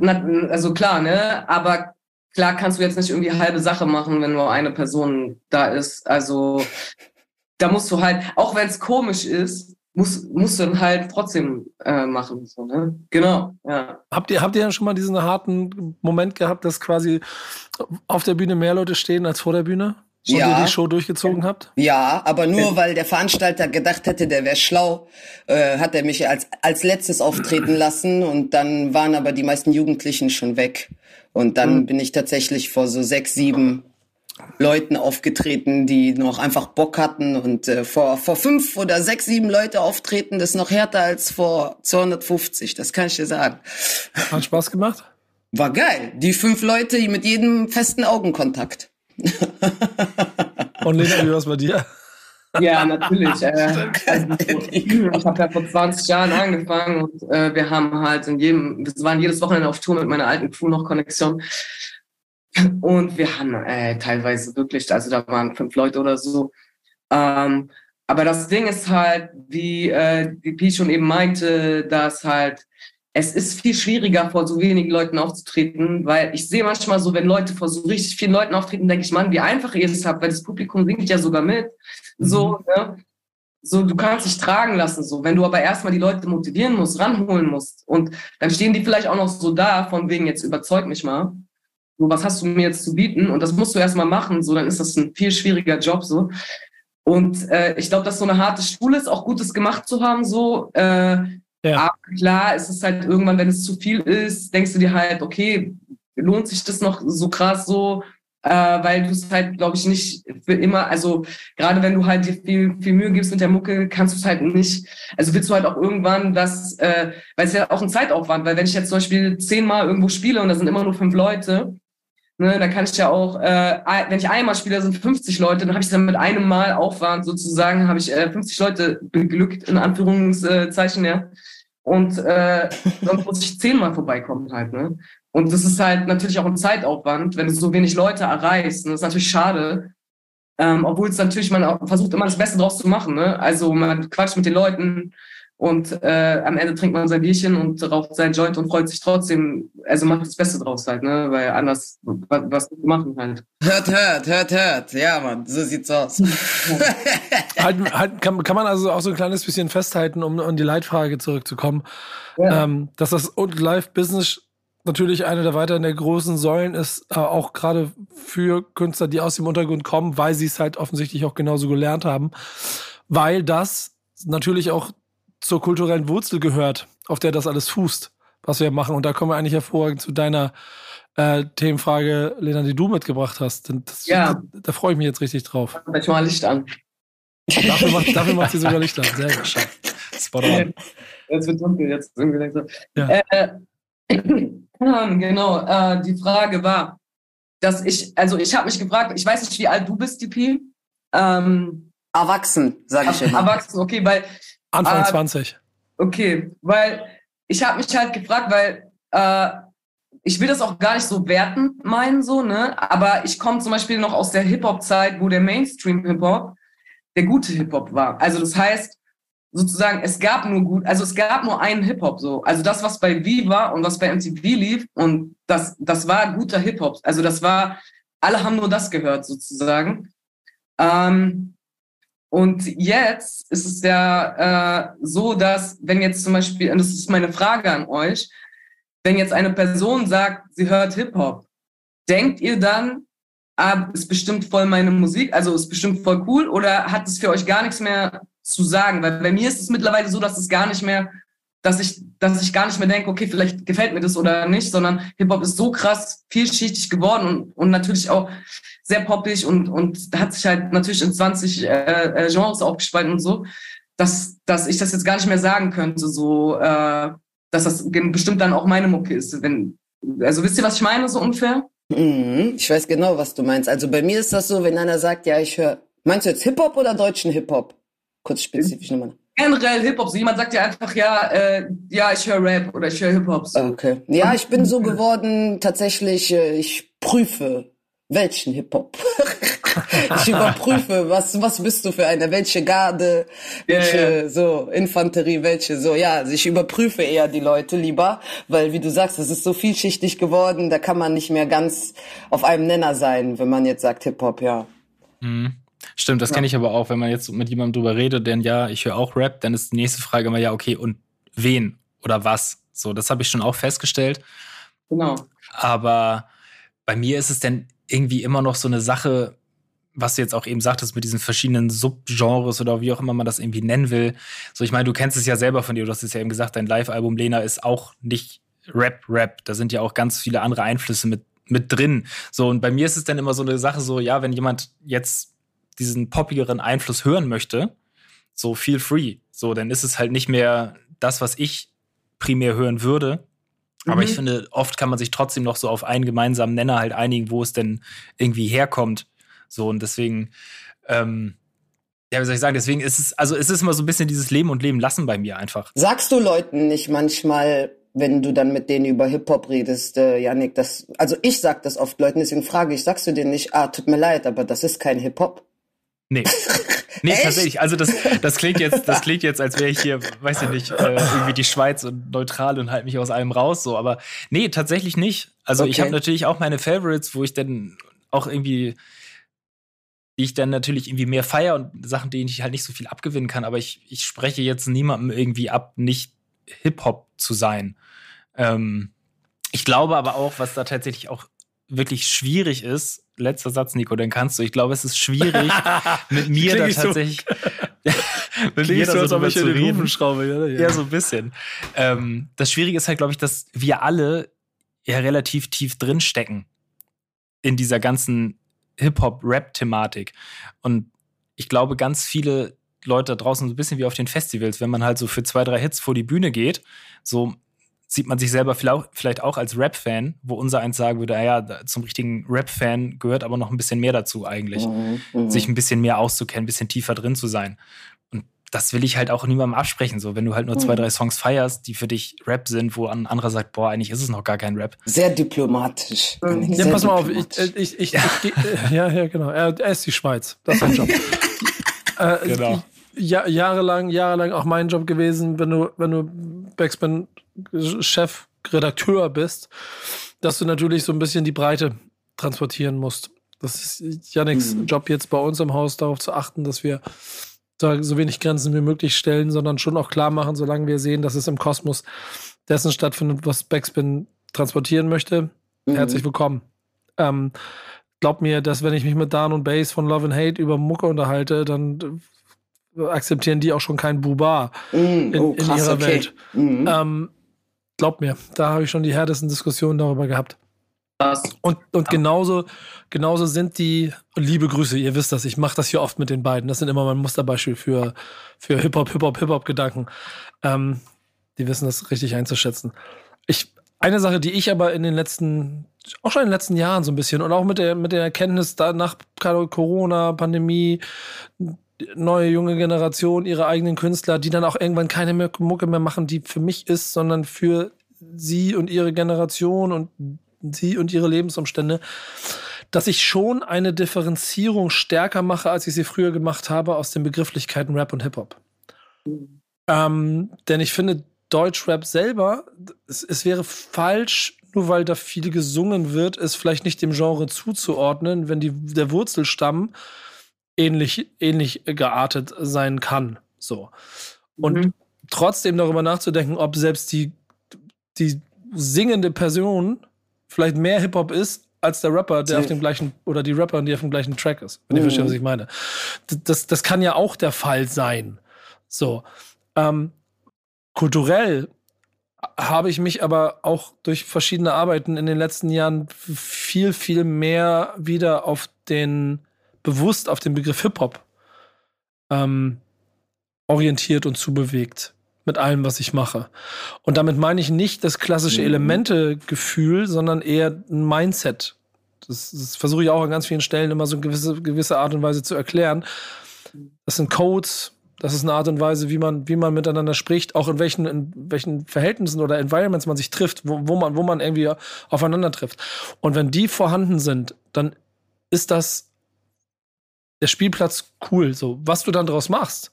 also klar, ne? Aber klar kannst du jetzt nicht irgendwie halbe Sache machen, wenn nur eine Person da ist. Also da musst du halt, auch wenn es komisch ist, muss, musst du dann halt trotzdem äh, machen. So, ne? Genau, ja. Habt ihr, habt ihr dann schon mal diesen harten Moment gehabt, dass quasi auf der Bühne mehr Leute stehen als vor der Bühne? Schon ja. ihr die Show durchgezogen habt? Ja, aber nur weil der Veranstalter gedacht hätte, der wäre schlau, äh, hat er mich als, als letztes auftreten lassen und dann waren aber die meisten Jugendlichen schon weg. Und dann mhm. bin ich tatsächlich vor so sechs, sieben Leuten aufgetreten, die noch einfach Bock hatten und äh, vor, vor fünf oder sechs, sieben Leute auftreten, das ist noch härter als vor 250, das kann ich dir sagen. Hat Spaß gemacht? War geil. Die fünf Leute mit jedem festen Augenkontakt. und Lena, wie war's bei dir? Ja, natürlich. Äh, also, ich habe ja vor 20 Jahren angefangen und äh, wir haben halt in jedem, wir waren jedes Wochenende auf Tour mit meiner alten Crew noch Connection. Und wir haben äh, teilweise wirklich, also da waren fünf Leute oder so. Ähm, aber das Ding ist halt, wie äh, die Pi schon eben meinte, dass halt es ist viel schwieriger, vor so wenigen Leuten aufzutreten, weil ich sehe manchmal so, wenn Leute vor so richtig vielen Leuten auftreten, denke ich, Mann, wie einfach ihr es habt, weil das Publikum singt ja sogar mit. Mhm. So, ne? So, du kannst dich tragen lassen, so. Wenn du aber erstmal die Leute motivieren musst, ranholen musst und dann stehen die vielleicht auch noch so da, von wegen jetzt überzeug mich mal so, was hast du mir jetzt zu bieten? Und das musst du erstmal machen, so, dann ist das ein viel schwieriger Job, so. Und äh, ich glaube, dass so eine harte Schule ist, auch Gutes gemacht zu haben, so. Äh, ja. Aber klar, ist es halt irgendwann, wenn es zu viel ist, denkst du dir halt, okay, lohnt sich das noch so krass so, äh, weil du es halt, glaube ich, nicht für immer, also gerade wenn du halt dir viel, viel Mühe gibst mit der Mucke, kannst du es halt nicht, also willst du halt auch irgendwann das, äh, weil es ja auch ein Zeitaufwand, weil wenn ich jetzt zum Beispiel zehnmal irgendwo spiele und da sind immer nur fünf Leute, Ne, da kann ich ja auch, äh, wenn ich einmal spiele, sind 50 Leute, dann habe ich dann mit einem Mal Aufwand sozusagen, habe ich äh, 50 Leute beglückt, in Anführungszeichen, ja. Und äh, sonst muss ich zehnmal vorbeikommen halt, ne? Und das ist halt natürlich auch ein Zeitaufwand, wenn du so wenig Leute erreichst. Und das ist natürlich schade. Ähm, obwohl es natürlich, man auch versucht immer das Beste draus zu machen. Ne? Also man quatscht mit den Leuten, und äh, am Ende trinkt man sein Bierchen und raucht sein Joint und freut sich trotzdem, also macht das Beste draus halt, ne? Weil anders, was, was machen halt. Hört, hört, hört, hört. Ja, Mann, so sieht's aus. halt, halt, kann, kann man also auch so ein kleines bisschen festhalten, um an die Leitfrage zurückzukommen, ja. ähm, dass das Live-Business natürlich eine der weiteren der großen Säulen ist, äh, auch gerade für Künstler, die aus dem Untergrund kommen, weil sie es halt offensichtlich auch genauso gelernt haben, weil das natürlich auch zur kulturellen Wurzel gehört, auf der das alles fußt. was wir machen. Und da kommen wir eigentlich hervorragend zu deiner äh, Themenfrage, Lena, die du mitgebracht hast. Das, Ja. Da, da freue ich mich jetzt richtig drauf. Mach mal Licht an. Dafür macht, dafür macht sie sogar Licht an. Sehr gut. Spot on. Jetzt wird dunkel, jetzt irgendwie langsam. Ja. Äh, genau, äh, die Frage war, dass ich, also ich habe mich gefragt, ich weiß nicht, wie alt du bist, DP. Ähm, Erwachsen, sage ich immer. erwachsen, okay, weil Anfang Ah, 20. Okay, weil ich habe mich halt gefragt, weil äh, ich will das auch gar nicht so wertend meinen, so, ne? Aber ich komme zum Beispiel noch aus der Hip-Hop-Zeit, wo der Mainstream-Hip-Hop der gute Hip-Hop war. Also das heißt, sozusagen, es gab nur gut, also es gab nur einen Hip-Hop so. Also das, was bei V war und was bei MTV lief, und das, das war guter Hip-Hop. Also das war, alle haben nur das gehört, sozusagen. Ähm, und jetzt ist es ja äh, so, dass wenn jetzt zum Beispiel, und das ist meine Frage an euch, wenn jetzt eine Person sagt, sie hört Hip-Hop, denkt ihr dann, ah, ist bestimmt voll meine Musik, also ist bestimmt voll cool, oder hat es für euch gar nichts mehr zu sagen? Weil bei mir ist es mittlerweile so, dass es gar nicht mehr, dass ich, dass ich gar nicht mehr denke, okay, vielleicht gefällt mir das oder nicht, sondern Hip-Hop ist so krass vielschichtig geworden und, und natürlich auch sehr poppig und, und hat sich halt natürlich in 20 äh, äh, Genres aufgespalten und so, dass, dass ich das jetzt gar nicht mehr sagen könnte, so, äh, dass das bestimmt dann auch meine Mucke ist. Wenn, also wisst ihr, was ich meine, so ungefähr? Mhm, ich weiß genau, was du meinst. Also bei mir ist das so, wenn einer sagt, ja, ich höre. Meinst du jetzt Hip-Hop oder deutschen Hip-Hop? Kurz spezifisch nochmal. Generell Hip-Hop, so jemand sagt ja einfach, ja, äh, ja, ich höre Rap oder ich höre Hip-Hop. So. Okay. Ja, ich bin so geworden, tatsächlich, äh, ich prüfe, welchen Hip-Hop. ich überprüfe, was, was bist du für eine, welche Garde, Ja, welche, so, Infanterie, welche, so, ja, also ich überprüfe eher die Leute lieber, weil, wie du sagst, es ist so vielschichtig geworden, da kann man nicht mehr ganz auf einem Nenner sein, wenn man jetzt sagt Hip-Hop, ja. Mhm. Stimmt, das kenne ich aber auch, wenn man jetzt mit jemandem drüber redet, denn ja, ich höre auch Rap, dann ist die nächste Frage immer, ja, okay, und wen oder was? So, das habe ich schon auch festgestellt. Genau. Aber bei mir ist es dann irgendwie immer noch so eine Sache, was du jetzt auch eben sagtest, mit diesen verschiedenen Subgenres oder wie auch immer man das irgendwie nennen will. So, ich meine, du kennst es ja selber von dir, du hast es ja eben gesagt, dein Live-Album Lena ist auch nicht Rap-Rap. Da sind ja auch ganz viele andere Einflüsse mit, mit drin. So, und bei mir ist es dann immer so eine Sache, so, ja, wenn jemand jetzt diesen poppigeren Einfluss hören möchte, so feel free. So, dann ist es halt nicht mehr das, was ich primär hören würde. Aber Mhm. ich finde, oft kann man sich trotzdem noch so auf einen gemeinsamen Nenner halt einigen, wo es denn irgendwie herkommt. So, und deswegen, ähm, ja, wie soll ich sagen, deswegen ist es, also es ist immer so ein bisschen dieses Leben und Leben lassen bei mir einfach. Sagst du Leuten nicht manchmal, wenn du dann mit denen über Hip-Hop redest, äh, Janik, das, also ich sag das oft Leuten, deswegen frage ich, sagst du denen nicht, ah, tut mir leid, aber das ist kein Hip-Hop? Nee. Nee, Echt? tatsächlich. Also das, das klingt jetzt, das klingt jetzt, als wäre ich hier, weiß ich nicht, äh, irgendwie die Schweiz und neutral und halt mich aus allem raus, so. Aber nee, tatsächlich nicht. Also ich Okay. habe natürlich auch meine Favorites, wo ich dann auch irgendwie, die ich dann natürlich irgendwie mehr feier und Sachen, denen ich halt nicht so viel abgewinnen kann. Aber ich, ich spreche jetzt niemandem irgendwie ab, nicht Hip-Hop zu sein. Ähm, ich glaube aber auch, was da tatsächlich auch wirklich schwierig ist, letzter Satz, Nico, den kannst du. Ich glaube, es ist schwierig, mit mir da ich so- tatsächlich mit mir so als ob ich in den. Rufen schraube. Ja, ja. Ja, so ein bisschen. Ähm, das Schwierige ist halt, glaube ich, dass wir alle ja relativ tief drin stecken in dieser ganzen Hip-Hop-Rap-Thematik. Und ich glaube, ganz viele Leute da draußen, so ein bisschen wie auf den Festivals, wenn man halt so für zwei, drei Hits vor die Bühne geht, so sieht man sich selber vielleicht- auch als Rap-Fan, wo unser eins sagen würde, naja, da- zum richtigen Rap-Fan gehört aber noch ein bisschen mehr dazu eigentlich Mhm, mhm. sich ein bisschen mehr auszukennen, ein bisschen tiefer drin zu sein. Und das will ich halt auch niemandem absprechen. So, wenn du halt nur zwei, Mhm. drei Songs feierst, die für dich Rap sind, wo ein anderer sagt, boah, eigentlich ist es noch gar kein Rap. Sehr diplomatisch. Janik, Ja, sehr pass mal auf, ich, diplomatisch. äh, ich, ich, ich, geh- äh, ja, ja, genau. Er, er ist die Schweiz. Das ist sein Job. äh, Genau. Ja, jahrelang, jahrelang auch mein Job gewesen, wenn du, wenn du Backspin Chef, Redakteur bist, dass du natürlich so ein bisschen die Breite transportieren musst. Das ist Janiks Mhm. Job jetzt bei uns im Haus, darauf zu achten, dass wir da so wenig Grenzen wie möglich stellen, sondern schon auch klar machen, solange wir sehen, dass es im Kosmos dessen stattfindet, was Backspin transportieren möchte. Mhm. Herzlich willkommen. Ähm, glaub mir, dass wenn ich mich mit Dan und Bass von Love and Hate über Mucke unterhalte, dann akzeptieren die auch schon kein Buba in, oh, in krass, ihrer okay. Welt. Mhm. Ähm, Glaub mir, da habe ich schon die härtesten Diskussionen darüber gehabt. Was? Und, und genauso, genauso sind die, liebe Grüße, ihr wisst das, ich mache das hier oft mit den beiden. Das sind immer mein Musterbeispiel für, für Hip-Hop, Hip-Hop, Hip-Hop-Gedanken. Ähm, die wissen das richtig einzuschätzen. Ich, eine Sache, die ich aber in den letzten, auch schon in den letzten Jahren so ein bisschen und auch mit der, mit der Erkenntnis da nach Corona, Pandemie, neue junge Generation, ihre eigenen Künstler, die dann auch irgendwann keine Mucke mehr machen, die für mich ist, sondern für sie und ihre Generation und sie und ihre Lebensumstände, dass ich schon eine Differenzierung stärker mache, als ich sie früher gemacht habe aus den Begrifflichkeiten Rap und Hip-Hop. Ähm, denn ich finde, Deutschrap selber, es, es wäre falsch, nur weil da viel gesungen wird, es vielleicht nicht dem Genre zuzuordnen, wenn die, der Wurzelstamm ähnlich, ähnlich geartet sein kann. So. Und mhm. trotzdem darüber nachzudenken, ob selbst die, die singende Person vielleicht mehr Hip-Hop ist, als der Rapper, der auf dem gleichen, oder die Rapper, die auf dem gleichen Track ist. Wenn mhm. ihr versteht, was ich meine. Das, das kann ja auch der Fall sein. So. Ähm, kulturell habe ich mich aber auch durch verschiedene Arbeiten in den letzten Jahren viel, viel mehr wieder auf den bewusst auf den Begriff Hip-Hop ähm, orientiert und zubewegt mit allem, was ich mache. Und damit meine ich nicht das klassische mhm. Elemente-Gefühl, sondern eher ein Mindset. Das, das versuche ich auch an ganz vielen Stellen immer so eine gewisse, gewisse Art und Weise zu erklären. Das sind Codes, das ist eine Art und Weise, wie man, wie man miteinander spricht, auch in welchen, in welchen Verhältnissen oder Environments man sich trifft, wo, wo, man, wo man irgendwie aufeinander trifft. Und wenn die vorhanden sind, dann ist das der Spielplatz cool. So, was du dann draus machst,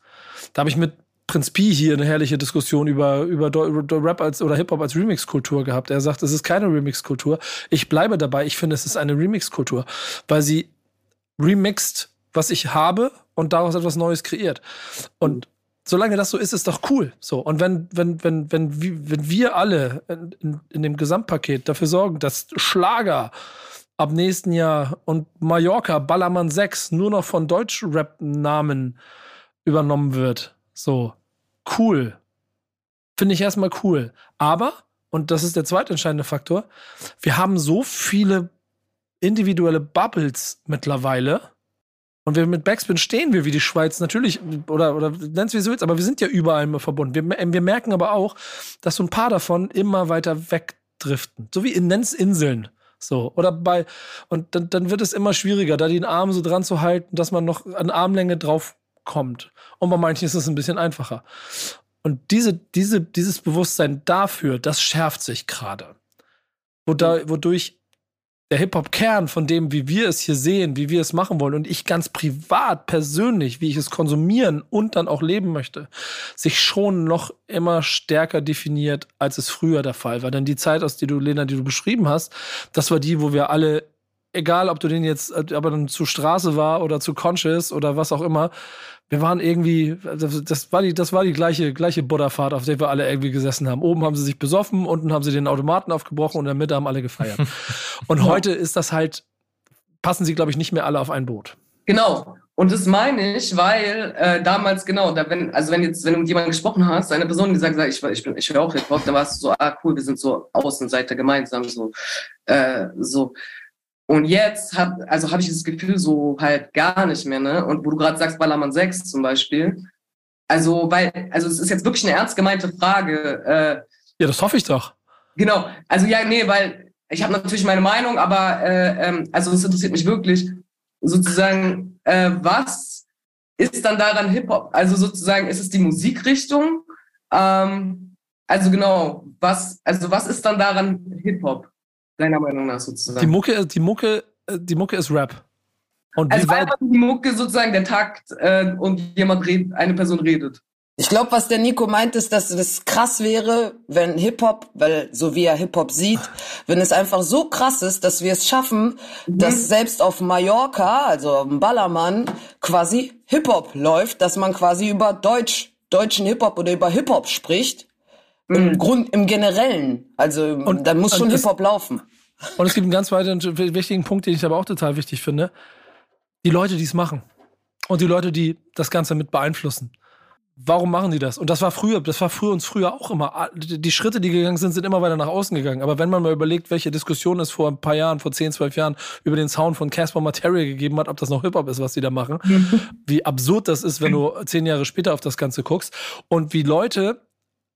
da habe ich mit Prinz Pi hier eine herrliche Diskussion über, über, Rap als oder Hip-Hop als Remix-Kultur gehabt. Er sagt, es ist keine Remix-Kultur. Ich bleibe dabei, ich finde, es ist eine Remix-Kultur, weil sie remixt, was ich habe und daraus etwas Neues kreiert. Und solange das so ist, ist doch cool. So. Und wenn, wenn, wenn, wenn, wenn wir alle in, in, in dem Gesamtpaket dafür sorgen, dass Schlager ab nächsten Jahr und Mallorca Ballermann 6 nur noch von Deutsch-Rap-Namen übernommen wird. So, cool. Finde ich erstmal cool. Aber, und das ist der zweite entscheidende Faktor, wir haben so viele individuelle Bubbles mittlerweile. Und wir mit Backspin stehen wir wie die Schweiz natürlich, oder, oder nenn's wie du willst, aber wir sind ja überall immer verbunden. Wir, wir merken aber auch, dass so ein paar davon immer weiter wegdriften. So wie in Nenn's Inseln. So, oder bei, und dann, dann wird es immer schwieriger, da den Arm so dran zu halten, dass man noch an Armlänge drauf kommt. Und bei manchen ist es ein bisschen einfacher. Und diese, diese, dieses Bewusstsein dafür, das schärft sich gerade. Wodurch der Hip-Hop-Kern von dem, wie wir es hier sehen, wie wir es machen wollen und ich ganz privat, persönlich, wie ich es konsumieren und dann auch leben möchte, sich schon noch immer stärker definiert, als es früher der Fall war. Denn die Zeit, aus die du, Lena, die du beschrieben hast, das war die, wo wir alle, egal ob du den jetzt, aber dann zu Straße war oder zu Conscious oder was auch immer, wir waren irgendwie, das war die, das war die gleiche, gleiche Butterfahrt, auf der wir alle irgendwie gesessen haben. Oben haben sie sich besoffen, unten haben sie den Automaten aufgebrochen und in der Mitte haben alle gefeiert. und heute ist das halt, passen sie, glaube ich, nicht mehr alle auf ein Boot. Genau. Und das meine ich, weil äh, damals genau, da wenn, also wenn jetzt, wenn du mit jemandem gesprochen hast, eine Person gesagt hat, ich, ich bin, ich höre auch Hip-Hop, dann warst du so, ah cool, wir sind so Außenseiter gemeinsam, so, äh, so. Und jetzt hab, also habe ich das Gefühl so halt gar nicht mehr, ne? Und wo du gerade sagst, Ballermann 6 zum Beispiel. Also, weil, also es ist jetzt wirklich eine ernst gemeinte Frage. Äh, ja, das hoffe ich doch. Genau. Also ja, nee, weil ich habe natürlich meine Meinung, aber äh, ähm, also es interessiert mich wirklich sozusagen, äh, was ist dann daran Hip-Hop? Also sozusagen, ist es die Musikrichtung? Ähm, also genau, was, also was ist dann daran Hip-Hop? Deiner Meinung nach sozusagen. Die Mucke, die Mucke, äh, die Mucke ist Rap. Und also einfach die Mucke sozusagen der Takt äh, und jemand redet, eine Person redet. Ich glaube, was der Nico meint, ist, dass es krass wäre, wenn Hip-Hop, weil so wie er Hip-Hop sieht, wenn es einfach so krass ist, dass wir es schaffen, mhm. dass selbst auf Mallorca, also auf dem Ballermann, quasi Hip-Hop läuft, dass man quasi über Deutsch, deutschen Hip-Hop oder über Hip-Hop spricht. Mhm. Im Grund, im Generellen. Also, und, dann muss schon Hip-Hop laufen. Und es gibt einen ganz weiteren wichtigen Punkt, den ich aber auch total wichtig finde. Die Leute, die es machen. Und die Leute, die das Ganze mit beeinflussen. Warum machen die das? Und das war früher, das war früher uns früher auch immer. Die Schritte, die gegangen sind, sind immer weiter nach außen gegangen. Aber wenn man mal überlegt, welche Diskussion es vor ein paar Jahren, vor 10, 12 Jahren über den Sound von Casper Materia gegeben hat, ob das noch Hip-Hop ist, was die da machen, wie absurd das ist, wenn du zehn Jahre später auf das Ganze guckst und wie Leute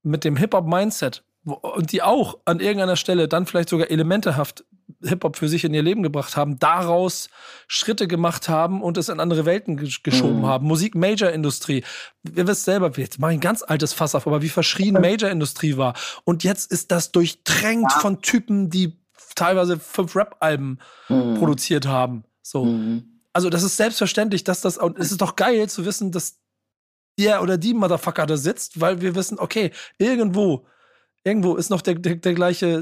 mit dem Hip-Hop-Mindset und die auch an irgendeiner Stelle dann vielleicht sogar elementehaft Hip-Hop für sich in ihr Leben gebracht haben, daraus Schritte gemacht haben und es in andere Welten geschoben mhm. haben. Musik-Major-Industrie. Ihr wisst selber, jetzt mache ich ein ganz altes Fass auf, aber wie verschrien Major-Industrie war. Und jetzt ist das durchdrängt ja. von Typen, die teilweise fünf Rap-Alben mhm. produziert haben. So. Mhm. Also, das ist selbstverständlich, dass das, und es ist doch geil zu wissen, dass der oder die Motherfucker da sitzt, weil wir wissen, okay, irgendwo, irgendwo ist noch der, der, der gleiche,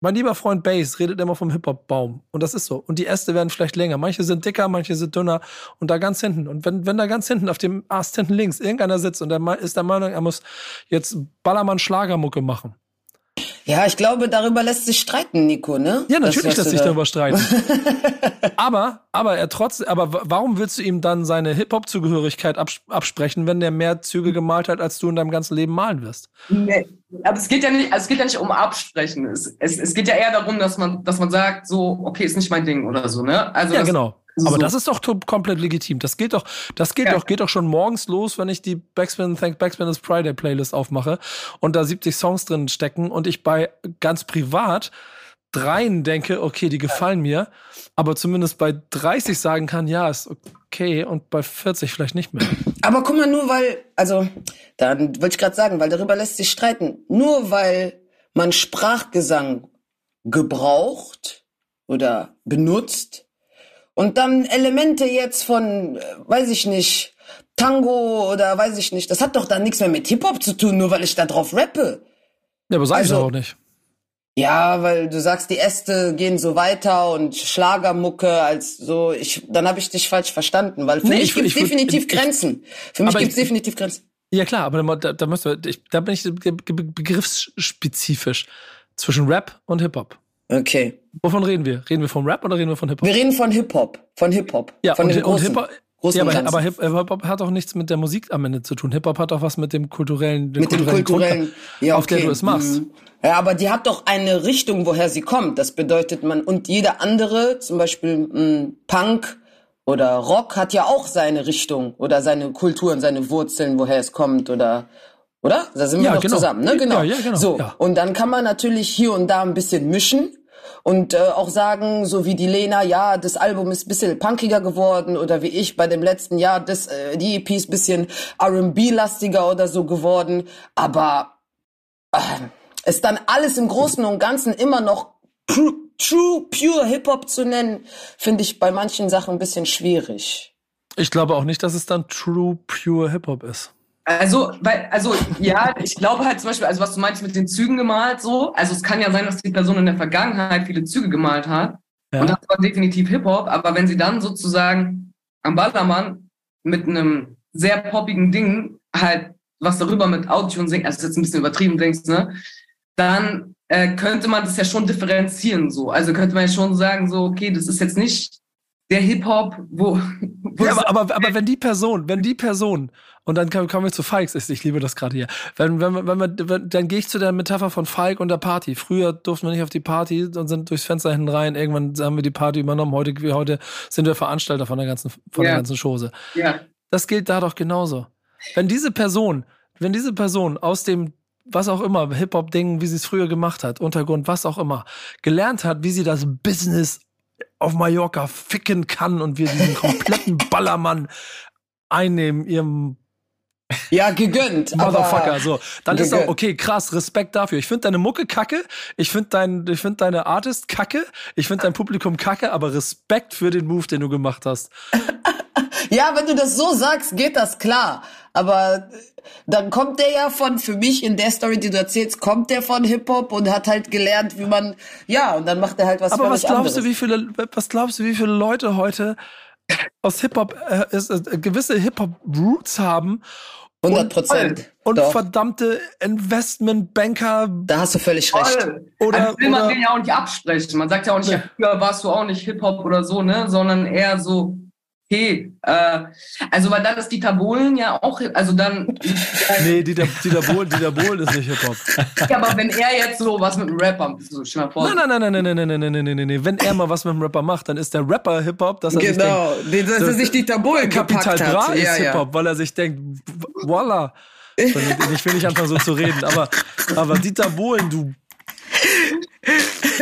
mein lieber Freund Bass redet immer vom Hip-Hop-Baum. Und das ist so. Und die Äste werden vielleicht länger. Manche sind dicker, manche sind dünner. Und da ganz hinten. Und wenn, wenn da ganz hinten auf dem Ast hinten links irgendeiner sitzt und der ist der Meinung, er muss jetzt Ballermann-Schlagermucke machen, ja, ich glaube, darüber lässt sich streiten, Nico, ne? Ja, natürlich lässt sich da darüber streiten. aber, aber er trotzdem, aber warum willst du ihm dann seine Hip-Hop-Zugehörigkeit absprechen, wenn der mehr Züge gemalt hat, als du in deinem ganzen Leben malen wirst? Nee, aber es geht ja nicht, also es geht ja nicht um Absprechen. Es, es, es geht ja eher darum, dass man, dass man sagt, so, okay, ist nicht mein Ding oder so, ne? Also ja, das, genau. Aber so. das ist doch komplett legitim. Das geht doch, das geht ja. doch, geht doch schon morgens los, wenn ich die Backspin Thank Backspin is Friday Playlist aufmache und da 70 Songs drin stecken und ich bei ganz privat dreien denke, okay, die gefallen mir, aber zumindest bei 30 sagen kann, ja, ist okay und bei 40 vielleicht nicht mehr. Aber guck mal, nur weil, also, dann wollte ich gerade sagen, weil darüber lässt sich streiten. Nur weil man Sprachgesang gebraucht oder benutzt, und dann Elemente jetzt von, äh, weiß ich nicht, Tango oder weiß ich nicht, das hat doch dann nichts mehr mit Hip-Hop zu tun, nur weil ich da drauf rappe. Ja, aber sag also, ich auch nicht. Ja, weil du sagst, die Äste gehen so weiter und Schlagermucke als so, ich, dann habe ich dich falsch verstanden, weil für nee, mich gibt es definitiv ich, Grenzen. Für mich gibt es definitiv Grenzen. Ja klar, aber da, da, müssen wir, ich, da bin ich begriffsspezifisch zwischen Rap und Hip-Hop. Okay. Wovon reden wir? Reden wir vom Rap oder reden wir von Hip-Hop? Wir reden von Hip-Hop. Von Hip-Hop. Ja, von und, und Hip-Hop. Ja, aber, aber Hip-Hop hat auch nichts mit der Musik am Ende zu tun. Hip-Hop hat auch was mit dem kulturellen, mit kulturellen, dem kulturellen Grund, ja, okay. auf der du es machst. Mhm. Ja, aber die hat doch eine Richtung, woher sie kommt. Das bedeutet man, und jeder andere, zum Beispiel mh, hm, Punk oder Rock, hat ja auch seine Richtung oder seine Kultur und seine Wurzeln, woher es kommt oder oder? Da sind wir ja, doch genau. zusammen, ne? Genau. Ja, ja, genau. So, und dann kann man natürlich hier und da ein bisschen mischen und äh, auch sagen, so wie die Lena, ja, das Album ist bisschen punkiger geworden oder wie ich bei dem letzten Jahr, das, äh, die EP ist bisschen R&B-lastiger oder so geworden, aber äh, ist dann alles im Großen und Ganzen immer noch true, pure Hip-Hop zu nennen, finde ich bei manchen Sachen ein bisschen schwierig. Ich glaube auch nicht, dass es dann true, pure Hip-Hop ist. Also, weil, also ja, ich glaube halt zum Beispiel, also was du meinst mit den Zügen gemalt, so, also es kann ja sein, dass die Person in der Vergangenheit viele Züge gemalt hat. Ja. Und das war definitiv Hip-Hop, aber wenn sie dann sozusagen am Ballermann mit einem sehr poppigen Ding halt was darüber mit Audio singt, also das ist jetzt ein bisschen übertrieben denkst, ne, dann äh, könnte man das ja schon differenzieren so. Also könnte man ja schon sagen, so, okay, das ist jetzt nicht der Hip-Hop, wo. wo ja, aber, aber, aber wenn die Person, wenn die Person, und dann kommen wir zu Falks, ich liebe das gerade hier, wenn, wenn, wenn, wenn, wenn dann gehe ich zu der Metapher von Falk und der Party. Früher durften wir nicht auf die Party und sind durchs Fenster hinten rein. Irgendwann haben wir die Party übernommen. Heute, heute sind wir Veranstalter von der ganzen, von ja. der ganzen Chose. Ja. Das gilt da doch genauso. Wenn diese Person, wenn diese Person aus dem was auch immer, Hip-Hop-Ding, wie sie es früher gemacht hat, Untergrund, was auch immer, gelernt hat, wie sie das Business auf Mallorca ficken kann und wir diesen kompletten Ballermann einnehmen, ihrem ja, gegönnt. Motherfucker, so. Dann gegönnt. ist auch, okay, krass, Respekt dafür. Ich finde deine Mucke kacke, ich finde dein, ich finde deine Artist kacke, ich finde dein Publikum kacke, aber Respekt für den Move, den du gemacht hast. ja, wenn du das so sagst, geht das klar. Aber dann kommt der ja von, für mich in der Story, die du erzählst, kommt der von Hip-Hop und hat halt gelernt, wie man, ja, und dann macht er halt was Aber was glaubst anderes. du, wie viele, was glaubst du, wie viele Leute heute aus Hip-Hop, äh, äh, gewisse Hip-Hop-Roots haben 100 Prozent. Und, und verdammte Investmentbanker. Da hast du völlig recht. Oder, also will man den ja auch nicht absprechen. Man sagt ja auch nicht, ja, früher warst du auch nicht Hip-Hop oder so, ne? Sondern eher so, okay. Äh, also, weil dann ist Dieter Bohlen ja auch, also dann. nee, Dieter, Dieter, Bohlen, Dieter Bohlen ist nicht Hip-Hop. Ja, aber wenn er jetzt so was mit einem Rapper, so stell mal vor. Nein, nein, nein, nein, nein, nein, nein, nein, nein, nein, nein. Wenn er mal was mit einem Rapper macht, dann ist der Rapper Hip-Hop, dass er genau, sich denkt, dass er sich Dieter Bohlen Kapital Bra ist ja, Hip-Hop, ja. weil er sich denkt, voila. Ich will nicht anfangen so zu reden, aber, aber Dieter Bohlen, du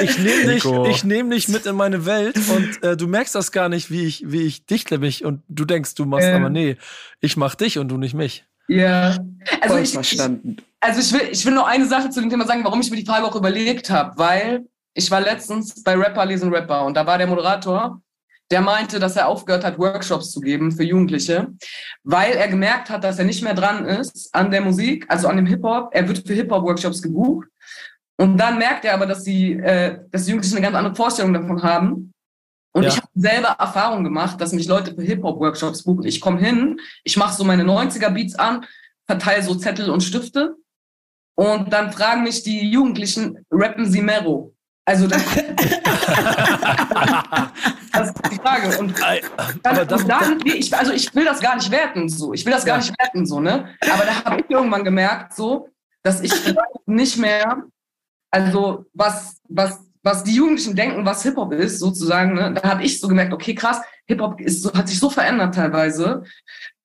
ich nehme dich, nehm dich mit in meine Welt und äh, du merkst das gar nicht, wie ich, wie ich dichtle mich und du denkst, du machst, ähm. aber nee, ich mach dich und du nicht mich. Ja, also ich, ich, also ich will, ich will noch eine Sache zu dem Thema sagen, warum ich mir die Frage auch überlegt habe, weil ich war letztens bei Rapper lesen Rapper und da war der Moderator, der meinte, dass er aufgehört hat, Workshops zu geben für Jugendliche, weil er gemerkt hat, dass er nicht mehr dran ist an der Musik, also an dem Hip-Hop. Er wird für Hip-Hop-Workshops gebucht und dann merkt er aber, dass die, äh, dass die Jugendlichen eine ganz andere Vorstellung davon haben. Und ja. ich habe selber Erfahrung gemacht, dass mich Leute für Hip-Hop-Workshops buchen. Ich komme hin, ich mache so meine 90er-Beats an, verteile so Zettel und Stifte. Und dann fragen mich die Jugendlichen, rappen Sie Mero? Also das, das ist die Frage. Und dann, und dann ich, also ich will das gar nicht werten, so. Ich will das gar nicht werten, so, ne? Aber da habe ich irgendwann gemerkt, so, dass ich nicht mehr also was, was, was die Jugendlichen denken, was Hip-Hop ist, sozusagen, ne, da habe ich so gemerkt, okay, krass, Hip-Hop so, hat sich so verändert teilweise,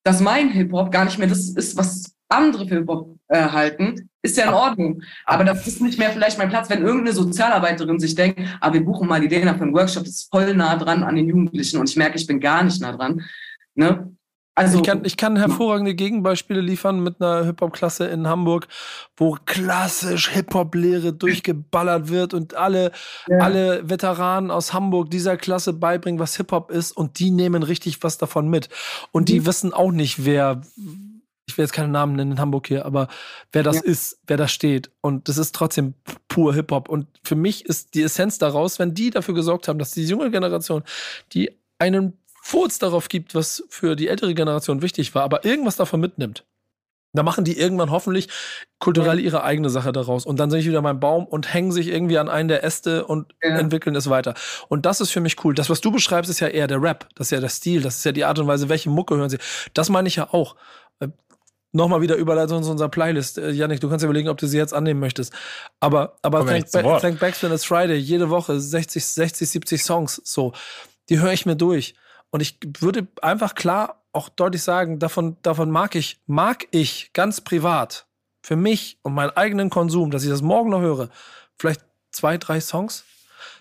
dass mein Hip-Hop gar nicht mehr das ist, was andere für Hip-Hop äh, halten, ist ja in Ordnung. Aber das ist nicht mehr vielleicht mein Platz, wenn irgendeine Sozialarbeiterin sich denkt, ah, wir buchen mal die Dena für einen Workshop, das ist voll nah dran an den Jugendlichen und ich merke, ich bin gar nicht nah dran. Ne? Also, ich, kann, ich kann hervorragende Gegenbeispiele liefern mit einer Hip-Hop-Klasse in Hamburg, wo klassisch Hip-Hop-Lehre durchgeballert wird und alle, ja. alle Veteranen aus Hamburg dieser Klasse beibringen, was Hip-Hop ist und die nehmen richtig was davon mit. Und mhm. die wissen auch nicht, wer, ich will jetzt keinen Namen nennen in Hamburg hier, aber wer das ja. ist, wer da steht. Und das ist trotzdem pur Hip-Hop. Und für mich ist die Essenz daraus, wenn die dafür gesorgt haben, dass die junge Generation, die einen Furz darauf gibt, was für die ältere Generation wichtig war, aber irgendwas davon mitnimmt. Da machen die irgendwann hoffentlich kulturell ihre eigene Sache daraus. Und dann sehe ich wieder meinen Baum und hängen sich irgendwie an einen der Äste und ja. entwickeln es weiter. Und das ist für mich cool. Das, was du beschreibst, ist ja eher der Rap. Das ist ja der Stil. Das ist ja die Art und Weise, welche Mucke hören sie. Das meine ich ja auch. Äh, nochmal wieder Überleitung zu unserer Playlist. Äh, Janik, du kannst ja überlegen, ob du sie jetzt annehmen möchtest. Aber, aber Thank, ba Thank Backspin is Friday, jede Woche 60, 60, 70 Songs, so. Die höre ich mir durch. Und ich würde einfach klar auch deutlich sagen, davon, davon mag ich, mag ich ganz privat für mich und meinen eigenen Konsum, dass ich das morgen noch höre, vielleicht zwei, drei Songs.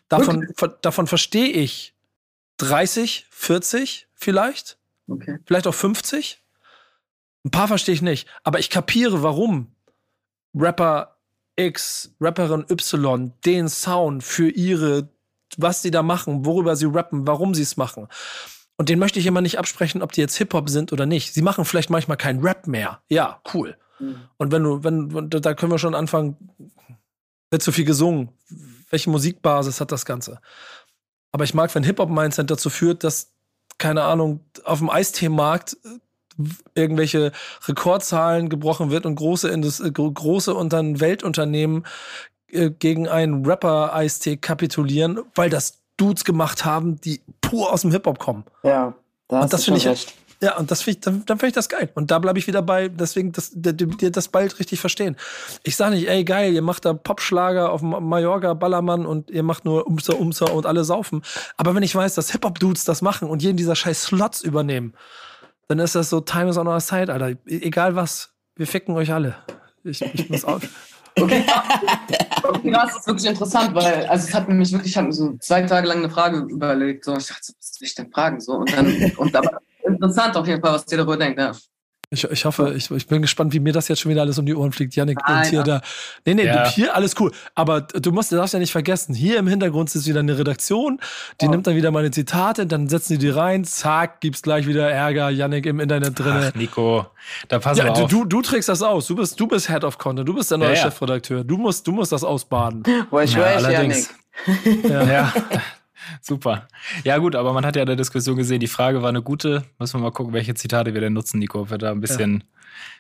Davon, okay. davon verstehe ich 30, 40 vielleicht. Okay. Vielleicht auch 50. Ein paar verstehe ich nicht. Aber ich kapiere, warum Rapper X, Rapperin Y den Sound für ihre, was sie da machen, worüber sie rappen, warum sie es machen. Und den möchte ich immer nicht absprechen, ob die jetzt Hip-Hop sind oder nicht. Sie machen vielleicht manchmal keinen Rap mehr. Ja, cool. Mhm. Und wenn du, wenn, da können wir schon anfangen, wird zu viel gesungen. Welche Musikbasis hat das Ganze? Aber ich mag, wenn Hip-Hop-Mindset dazu führt, dass, keine Ahnung, auf dem Eisteemarkt äh, irgendwelche Rekordzahlen gebrochen wird und große, Indus äh, große und dann Weltunternehmen äh, gegen einen Rapper-Eistee kapitulieren, weil das Dudes gemacht haben, die pur aus dem Hip-Hop kommen. Ja, da und das finde ich recht. Ja, und das find ich, dann, dann finde ich das geil. Und da bleibe ich wieder bei, deswegen das, dir das bald richtig verstehen. Ich sage nicht, ey, geil, ihr macht da Popschlager auf Mallorca, Ballermann und ihr macht nur Umser, Umser und alle saufen. Aber wenn ich weiß, dass Hip-Hop-Dudes das machen und jeden dieser scheiß Slots übernehmen, dann ist das so Time is on our side, Alter. E-, egal was, wir ficken euch alle. Ich, ich muss auf. Okay, okay, das ist wirklich interessant, weil also es hat mich wirklich, ich habe mir so zwei Tage lang eine Frage überlegt. So, ich dachte, was will ich denn fragen? So, und dann, und aber interessant auf jeden Fall, was ihr darüber denkt. Ja. Ich, ich hoffe, ich, ich bin gespannt, wie mir das jetzt schon wieder alles um die Ohren fliegt. Janik und hier da. Nee, nee, ja. hier alles cool. Aber du musst, du darfst ja nicht vergessen, hier im Hintergrund ist wieder eine Redaktion, die oh. nimmt dann wieder meine Zitate, dann setzen die die rein, zack, gibt's gleich wieder Ärger, Janik im Internet drin. Ach, Nico, da pass ja, auf. Du, du trägst das aus. Du bist, du bist Head of Content, du bist der neue ja, Chefredakteur. Du musst, du musst das ausbaden. Wo ich ja, weiß, Janik. Ja. Super. Ja, gut, aber man hat ja in der Diskussion gesehen, die Frage war eine gute. Müssen wir mal gucken, welche Zitate wir denn nutzen, Nico. Ob wir da ein bisschen, ja.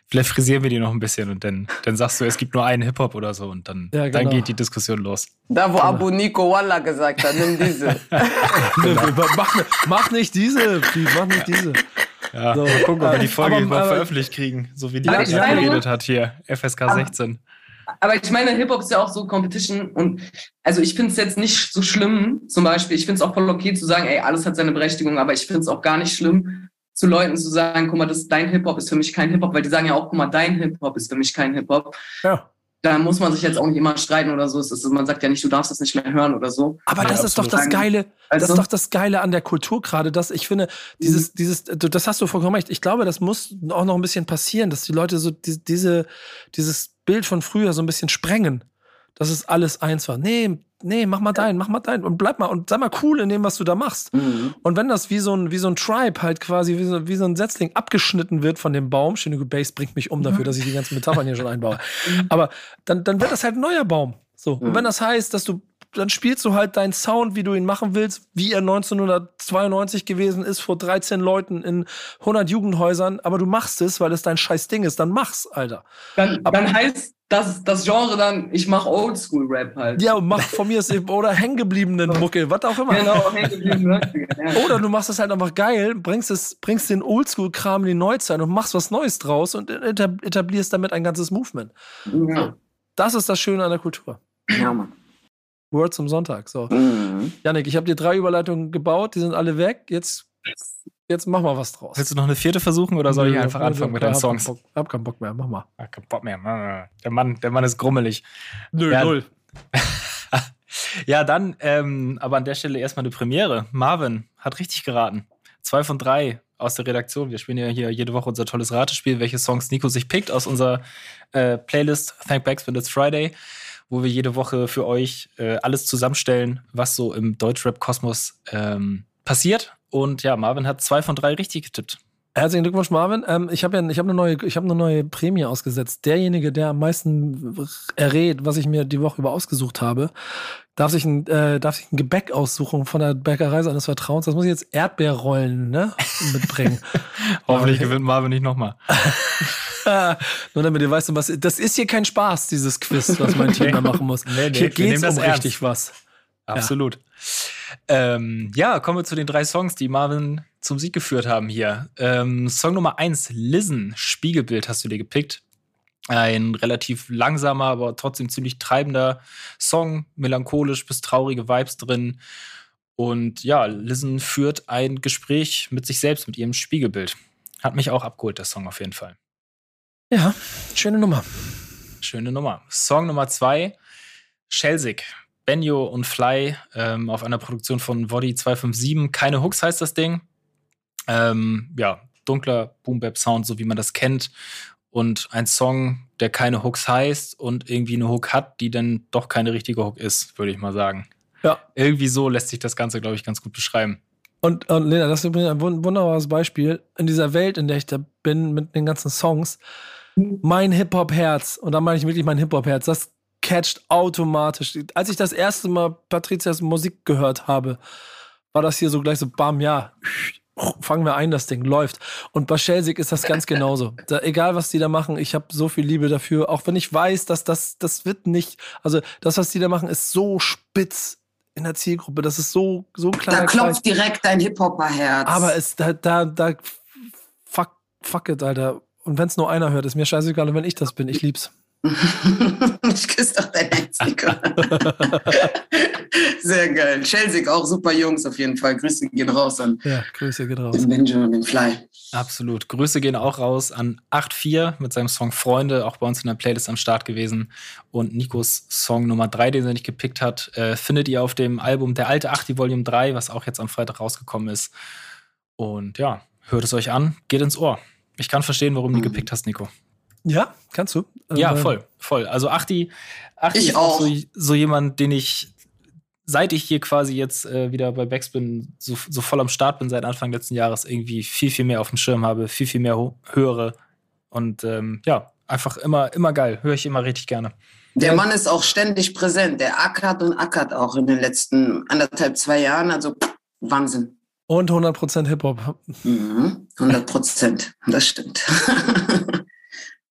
vielleicht frisieren wir die noch ein bisschen und dann, dann sagst du, es gibt nur einen Hip-Hop oder so und dann, ja, genau. dann geht die Diskussion los. Da, wo genau. Abu Nico Walla gesagt hat, nimm diese. genau. mach, mach, nicht diese, mach nicht diese. Ja, so, mal gucken, ob wir die Folge aber, mal veröffentlicht kriegen, so wie die ja, geredet hat hier, FSK 16 aber ich meine, Hip-Hop ist ja auch so Competition und also ich finde es jetzt nicht so schlimm, zum Beispiel, ich finde es auch voll okay zu sagen, ey, alles hat seine Berechtigung, aber ich finde es auch gar nicht schlimm, zu Leuten zu sagen, guck mal, das, dein Hip-Hop ist für mich kein Hip-Hop, weil die sagen ja auch, guck mal, dein Hip-Hop ist für mich kein Hip-Hop. Ja. Da muss man sich jetzt auch nicht immer streiten oder so. Ist, man sagt ja nicht, du darfst das nicht mehr hören oder so. Aber das ja, ist doch das Geile. Also? Das ist doch das Geile an der Kultur gerade, dass ich finde, dieses, mhm. dieses, das hast du vollkommen recht. Ich glaube, das muss auch noch ein bisschen passieren, dass die Leute so diese, dieses Bild von früher so ein bisschen sprengen. Das ist alles eins war. Nee, nee, mach mal dein, mach mal dein und bleib mal und sei mal cool in dem, was du da machst. Mhm. Und wenn das wie so ein, wie so ein Tribe halt quasi, wie so, wie so ein Setzling abgeschnitten wird von dem Baum, schöne Base bringt mich um dafür, dass ich die ganzen Metaphern hier schon einbaue. Mhm. Aber dann, dann wird das halt ein neuer Baum. So. Mhm. Und wenn das heißt, dass du dann spielst du halt deinen Sound, wie du ihn machen willst, wie er 1992 gewesen ist, vor 13 Leuten in 100 Jugendhäusern, aber du machst es, weil es dein scheiß Ding ist, dann mach's, Alter. Dann, dann heißt das, das Genre dann, ich mach Oldschool-Rap halt. Ja, und mach von mir eben, oder hängengebliebenen Mucke, was auch immer. Genau, hängengebliebenen ja. Oder du machst es halt einfach geil, bringst, es, bringst den Oldschool-Kram in die Neuzeit und machst was Neues draus und etablierst damit ein ganzes Movement. Ja. Das ist das Schöne an der Kultur. Ja, Mann. Word zum Sonntag. So. Mhm. Janik, ich habe dir drei Überleitungen gebaut, die sind alle weg. Jetzt, jetzt mach mal was draus. Willst du noch eine vierte versuchen oder soll ich einfach anfangen mit deinen hab Songs? Keinen Bock, hab keinen Bock mehr, mach mal. Hab keinen Bock mehr. Der Mann, der Mann ist grummelig. Nö, ja, null. ja, dann, ähm, aber an der Stelle erstmal eine Premiere. Marvin hat richtig geraten. Zwei von drei aus der Redaktion. Wir spielen ja hier jede Woche unser tolles Ratespiel, welche Songs Nico sich pickt aus unserer äh, Playlist Thank Backs when it's Friday wo wir jede Woche für euch äh, alles zusammenstellen, was so im Deutschrap-Kosmos ähm, passiert. Und ja, Marvin hat zwei von drei richtig getippt. Herzlichen Glückwunsch, Marvin. Ähm, ich habe ja, ich habe eine neue, ich habe eine neue Prämie ausgesetzt. Derjenige, der am meisten errät, was ich mir die Woche über ausgesucht habe, darf sich ein, äh, darf sich ein Gebäck aussuchen von der Bäckerei seines Vertrauens. Das muss ich jetzt Erdbeerrollen ne, mitbringen. Hoffentlich gewinnt Marvin nicht nochmal. Nur damit ihr weißt, was. Das ist hier kein Spaß, dieses Quiz, was mein Team da machen muss. Nee, nee, hier geht es um richtig was. Absolut. Ja. Ähm, ja, kommen wir zu den drei Songs, die Marvin zum Sieg geführt haben hier. Ähm, Song Nummer eins, Listen, Spiegelbild hast du dir gepickt. Ein relativ langsamer, aber trotzdem ziemlich treibender Song, melancholisch bis traurige Vibes drin. Und ja, Listen führt ein Gespräch mit sich selbst, mit ihrem Spiegelbild. Hat mich auch abgeholt, der Song auf jeden Fall. Ja, schöne Nummer. Schöne Nummer. Song Nummer zwei, Schelsig. Benjo und Fly ähm, auf einer Produktion von Woddy 257. Keine Hooks heißt das Ding. Ähm, ja, dunkler Boom-Bap-Sound, so wie man das kennt. Und ein Song, der keine Hooks heißt und irgendwie eine Hook hat, die dann doch keine richtige Hook ist, würde ich mal sagen. Ja. Irgendwie so lässt sich das Ganze, glaube ich, ganz gut beschreiben. Und, und Lena, das ist übrigens ein wunderbares Beispiel. In dieser Welt, in der ich da bin, mit den ganzen Songs, mein Hip-Hop-Herz, und da meine ich wirklich mein Hip-Hop-Herz, das catcht automatisch. Als ich das erste Mal Patrizias Musik gehört habe, war das hier so gleich so, bam, ja, fangen wir ein, das Ding läuft. Und bei Schelsig ist das ganz genauso. Da, egal, was die da machen, ich habe so viel Liebe dafür, auch wenn ich weiß, dass das, das wird nicht, also das, was die da machen, ist so spitz in der Zielgruppe, das ist so, so klar. Da klopft direkt dein Hip-Hopper-Herz. Aber es, da, da, da, fuck, fuck it, Alter. Und wenn es nur einer hört, ist mir scheißegal. Und wenn ich das bin, ich lieb's. ich küsse doch dein Herz, Nico. Sehr geil. Chelsea, auch super Jungs auf jeden Fall. Grüße gehen raus an ja, Grüße gehen raus. den Benjamin, den Fly. Absolut. Grüße gehen auch raus an 8.4 mit seinem Song Freunde, auch bei uns in der Playlist am Start gewesen. Und Nikos Song Nummer 3, den er nicht gepickt hat, äh, findet ihr auf dem Album Der alte 8, die Volume 3, was auch jetzt am Freitag rausgekommen ist. Und ja, hört es euch an, geht ins Ohr. Ich kann verstehen, warum du die mhm. gepickt hast, Nico. Ja, kannst du. Ja, ähm, voll, voll. Also Achti, Achti ich ist auch so, so, jemand, den ich, seit ich hier quasi jetzt äh, wieder bei Backspin so, so voll am Start bin seit Anfang letzten Jahres, irgendwie viel, viel mehr auf dem Schirm habe, viel, viel mehr höre. Und ähm, ja, einfach immer, immer geil. Höre ich immer richtig gerne. Der Mann ist auch ständig präsent. Der ackert und ackert auch in den letzten anderthalb, zwei Jahren. Also Wahnsinn. Und 100% Hip-Hop. Mhm, 100%, das stimmt.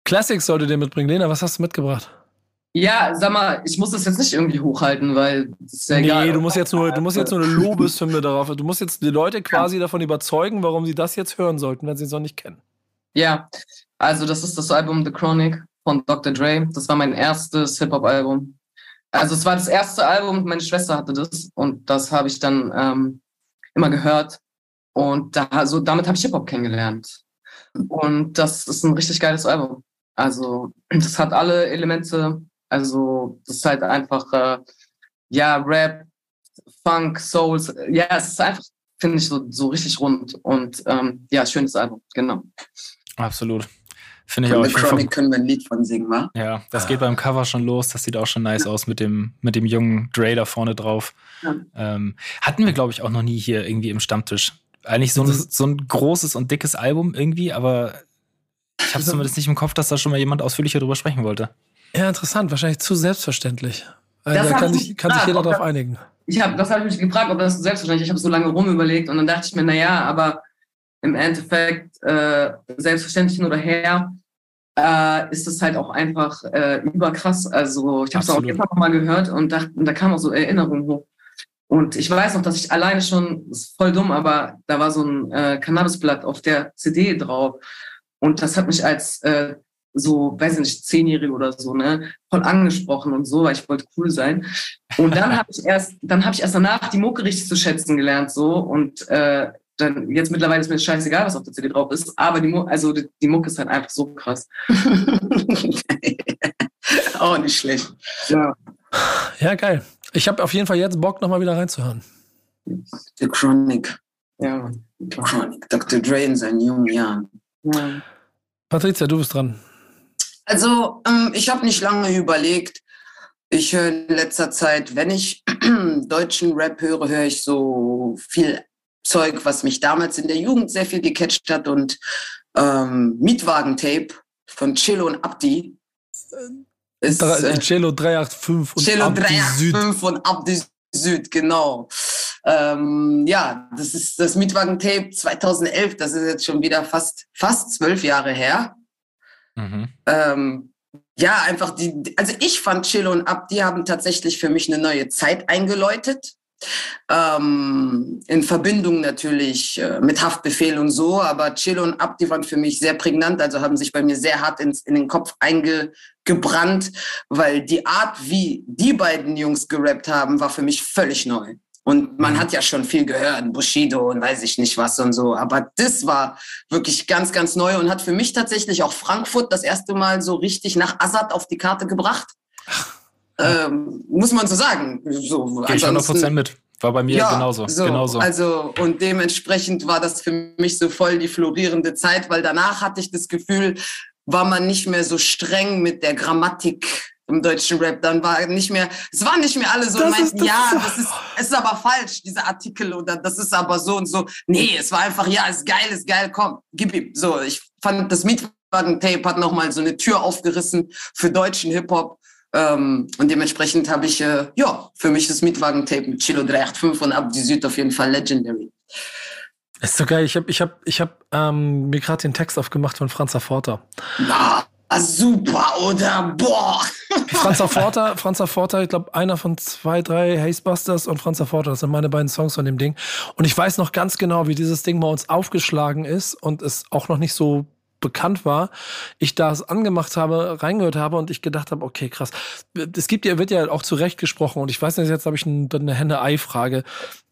Classics solltet ihr mitbringen. Lena, was hast du mitgebracht? Ja, sag mal, ich muss das jetzt nicht irgendwie hochhalten, weil das ist ja nee, egal. du musst jetzt nur, du musst jetzt nur eine Lobeshymne darauf. Du musst jetzt die Leute quasi davon überzeugen, warum sie das jetzt hören sollten, wenn sie es noch nicht kennen. Ja, also das ist das Album The Chronic von Dr. Dre. Das war mein erstes Hip-Hop-Album. Also es war das erste Album, meine Schwester hatte das und das habe ich dann ähm, immer gehört. Und da, also damit habe ich Hip-Hop kennengelernt. Und das ist ein richtig geiles Album. Also das hat alle Elemente also das ist halt einfach, äh, ja, Rap, Funk, Souls. Ja, es ist einfach, finde ich, so, so richtig rund. Und ähm, ja, schönes Album, genau. Absolut. Finde ich Von auch. The Chronic können wir ein Lied von singen, wa? Ja, das geht beim Cover schon los. Das sieht auch schon nice aus mit dem, mit dem jungen Dre da vorne drauf. Ja. Ähm, hatten wir, glaube ich, auch noch nie hier irgendwie im Stammtisch. Eigentlich so ein, so ein großes und dickes Album irgendwie, aber ich habe zumindest nicht im Kopf, dass da schon mal jemand ausführlicher drüber sprechen wollte. Ja, interessant. Wahrscheinlich zu selbstverständlich. Das Also, da hab kann ich sich, kann sich jeder darauf einigen. Ich habe, das habe ich mich gefragt, ob das selbstverständlich. Ich habe so lange rumüberlegt und dann dachte ich mir, na ja, aber im Endeffekt äh, selbstverständlich hin oder her äh, ist es halt auch einfach äh, überkrass. Also ich habe es auch gestern noch mal gehört und, dachte, und da kam auch so Erinnerungen hoch. Und ich weiß noch, dass ich alleine schon, ist voll dumm, aber da war so ein äh, Cannabisblatt auf der CD drauf. Und das hat mich als äh, so, weiß ich nicht, Zehnjährige oder so, ne, voll angesprochen und so, weil ich wollte cool sein. Und dann habe ich erst, dann habe ich erst danach die Mucke richtig zu schätzen gelernt, so und äh, dann jetzt mittlerweile ist mir scheißegal, was auf der CD drauf ist, aber die Mucke, also die, die Mucke ist halt einfach so krass. Auch nicht schlecht. Ja. Ja, geil. Ich habe auf jeden Fall jetzt Bock, nochmal wieder reinzuhören. The Chronic. Ja. The Chronic. Dr. Dre in seinen jungen Jahren. ja. Patricia, du bist dran. Also, ähm, ich habe nicht lange überlegt. Ich höre in letzter Zeit, wenn ich deutschen Rap höre, höre ich so viel Zeug, was mich damals in der Jugend sehr viel gecatcht hat. Und ähm, Mietwagen-Tape von Chelo und Abdi ist Drei, äh, Cello 385 und Cello Abdi Süd. 385 von Abdi Süd, genau. Ähm, ja, das ist das Mietwagen-Tape 2011. Das ist jetzt schon wieder fast, fast zwölf Jahre her. Mhm. Ähm, ja, einfach die, also ich fand Chilo und Abdi haben tatsächlich für mich eine neue Zeit eingeläutet. Ähm, in Verbindung natürlich äh, mit Haftbefehl und so, aber Chilo und Abdi waren für mich sehr prägnant, also haben sich bei mir sehr hart ins, in den Kopf eingebrannt, weil die Art, wie die beiden Jungs gerappt haben, war für mich völlig neu. Und man hat ja schon viel gehört, Bushido und weiß ich nicht was und so. Aber das war wirklich ganz, ganz neu und hat für mich tatsächlich auch Frankfurt das erste Mal so richtig nach Assad auf die Karte gebracht. Ähm, muss man so sagen. So, Gehe ich ansonsten- 100% mit. War bei mir genauso. so, genauso. Also, und dementsprechend war das für mich so voll die florierende Zeit, weil danach hatte ich das Gefühl, war man nicht mehr so streng mit der Grammatik im deutschen Rap. Dann war nicht mehr, es waren nicht mehr alle so, Das meinten, ist- das ja, das ist, es ist aber falsch, dieser Artikel oder das ist aber so und so. Nee, es war einfach, ja, ist geil, ist geil, komm, gib ihm. So, ich fand, das Mietwagen-Tape hat nochmal so eine Tür aufgerissen für deutschen Hip-Hop. Ähm, und dementsprechend habe ich, äh, ja, für mich das Mietwagen-Tape mit Chilo 385 und Abdi Süd auf jeden Fall legendary. Ist so geil. Ich habe ich hab, ich hab, ähm, mir gerade den Text aufgemacht von Franz Forter. Na, super, oder? Boah! Franz Forter, Franz Forter, ich glaube, einer von zwei, drei Hazebusters und Franz Forter, das sind meine beiden Songs von dem Ding. Und ich weiß noch ganz genau, wie dieses Ding bei uns aufgeschlagen ist und es auch noch nicht so bekannt war, ich da es angemacht habe, reingehört habe und ich gedacht habe, okay, krass. Es gibt ja, wird ja auch zu Recht gesprochen und ich weiß nicht, jetzt habe ich ein, eine Henne-Ei-Frage,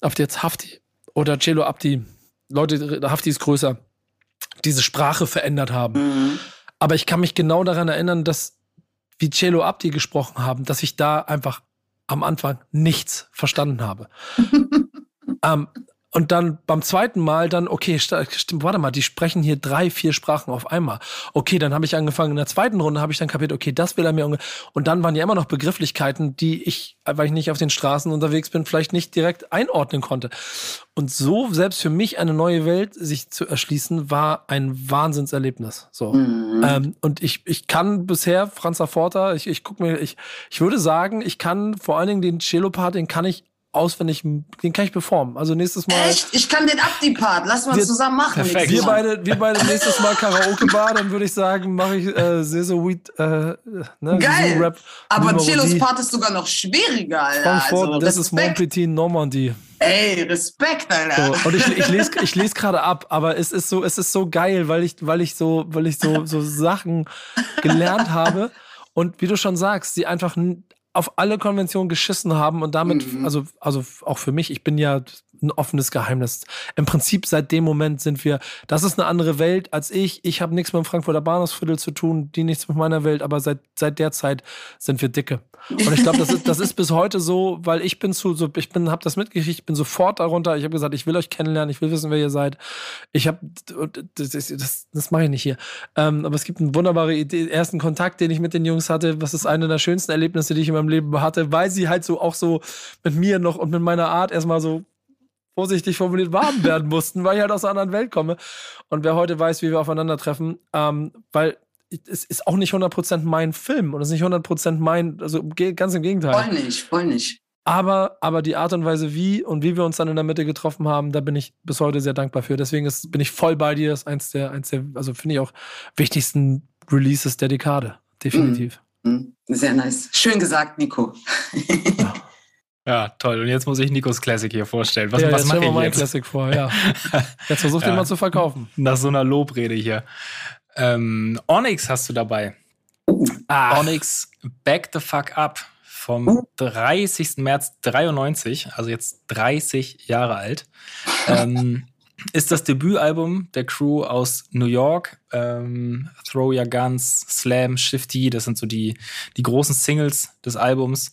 ob jetzt Hafti oder Celo Abdi, Leute, Hafti ist größer, diese Sprache verändert haben. Mhm. Aber ich kann mich genau daran erinnern, dass wie Celo Abdi gesprochen haben, dass ich da einfach am Anfang nichts verstanden habe. ähm, und dann beim zweiten Mal dann, okay, stimmt, warte mal, die sprechen hier drei, vier Sprachen auf einmal. Okay, dann habe ich angefangen, in der zweiten Runde habe ich dann kapiert, okay, das will er mir. Und dann waren ja immer noch Begrifflichkeiten, die ich, weil ich nicht auf den Straßen unterwegs bin, vielleicht nicht direkt einordnen konnte. Und so selbst für mich eine neue Welt sich zu erschließen, war ein Wahnsinnserlebnis. So. Mhm. Ähm, und ich, ich kann bisher Franz Forta, ich, ich guck mir, ich, ich würde sagen, ich kann vor allen Dingen den Cello-Part, den kann ich auswendig, den kann ich performen. Also nächstes Mal. Echt? Ich kann den Abdi-Part. Lass mal zusammen machen. Perfekt. Wir beide, wir beide nächstes Mal Karaoke-Bar, dann würde ich sagen, mache ich äh, Seso-Weed, äh, ne, Geil. Rap. Aber Celos Part ist sogar noch schwieriger, Alter. Frankfurt, also, das ist Montpetit Normandie. Ey, Respekt, Alter. So, und ich, ich lese ich les gerade ab, aber es ist so, es ist so geil, weil ich, weil ich so, weil ich so, so Sachen gelernt habe. Und wie du schon sagst, die einfach auf alle Konventionen geschissen haben und damit, mhm. also, also auch für mich, ich bin ja ein offenes Geheimnis. Im Prinzip seit dem Moment sind wir, das ist eine andere Welt als ich. Ich habe nichts mit dem Frankfurter Bahnhofsviertel zu tun, die nichts mit meiner Welt, aber seit, seit der Zeit sind wir dicke. Und ich glaube, das ist, das ist bis heute so, weil ich bin zu, so, ich bin, habe das mitgekriegt, ich bin sofort darunter. Ich habe gesagt, ich will euch kennenlernen, ich will wissen, wer ihr seid. Ich habe, das, das, das mache ich nicht hier. Ähm, aber es gibt einen wunderbaren Idee, ersten Kontakt, den ich mit den Jungs hatte. Was ist eine der schönsten Erlebnisse, die ich in meinem Leben hatte, weil sie halt so auch so mit mir noch und mit meiner Art erstmal so vorsichtig formuliert warm werden mussten, weil ich halt aus einer anderen Welt komme. Und wer heute weiß, wie wir aufeinandertreffen, ähm, weil es ist auch nicht 100% mein Film und es ist nicht 100% mein, also ganz im Gegenteil. Voll nicht, voll nicht. Aber, aber die Art und Weise, wie und wie wir uns dann in der Mitte getroffen haben, da bin ich bis heute sehr dankbar für. Deswegen ist, bin ich voll bei dir. Das ist eins der, eins der also finde ich auch wichtigsten Releases der Dekade. Definitiv. Mm, mm, sehr nice. Schön gesagt, Nico. ja. Ja, toll. Und jetzt muss ich Nikos Classic hier vorstellen. Was, ja, was mache ich jetzt? Classic vor, ja. Jetzt versucht ja. den mal zu verkaufen. Nach so einer Lobrede hier. Ähm, Onyx hast du dabei. Ah. Onyx Back the Fuck Up vom 30. März 93, also jetzt 30 Jahre alt. ähm, ist das Debütalbum der Crew aus New York. Ähm, Throw Your Guns, Slam, Shifty, das sind so die, die großen Singles des Albums.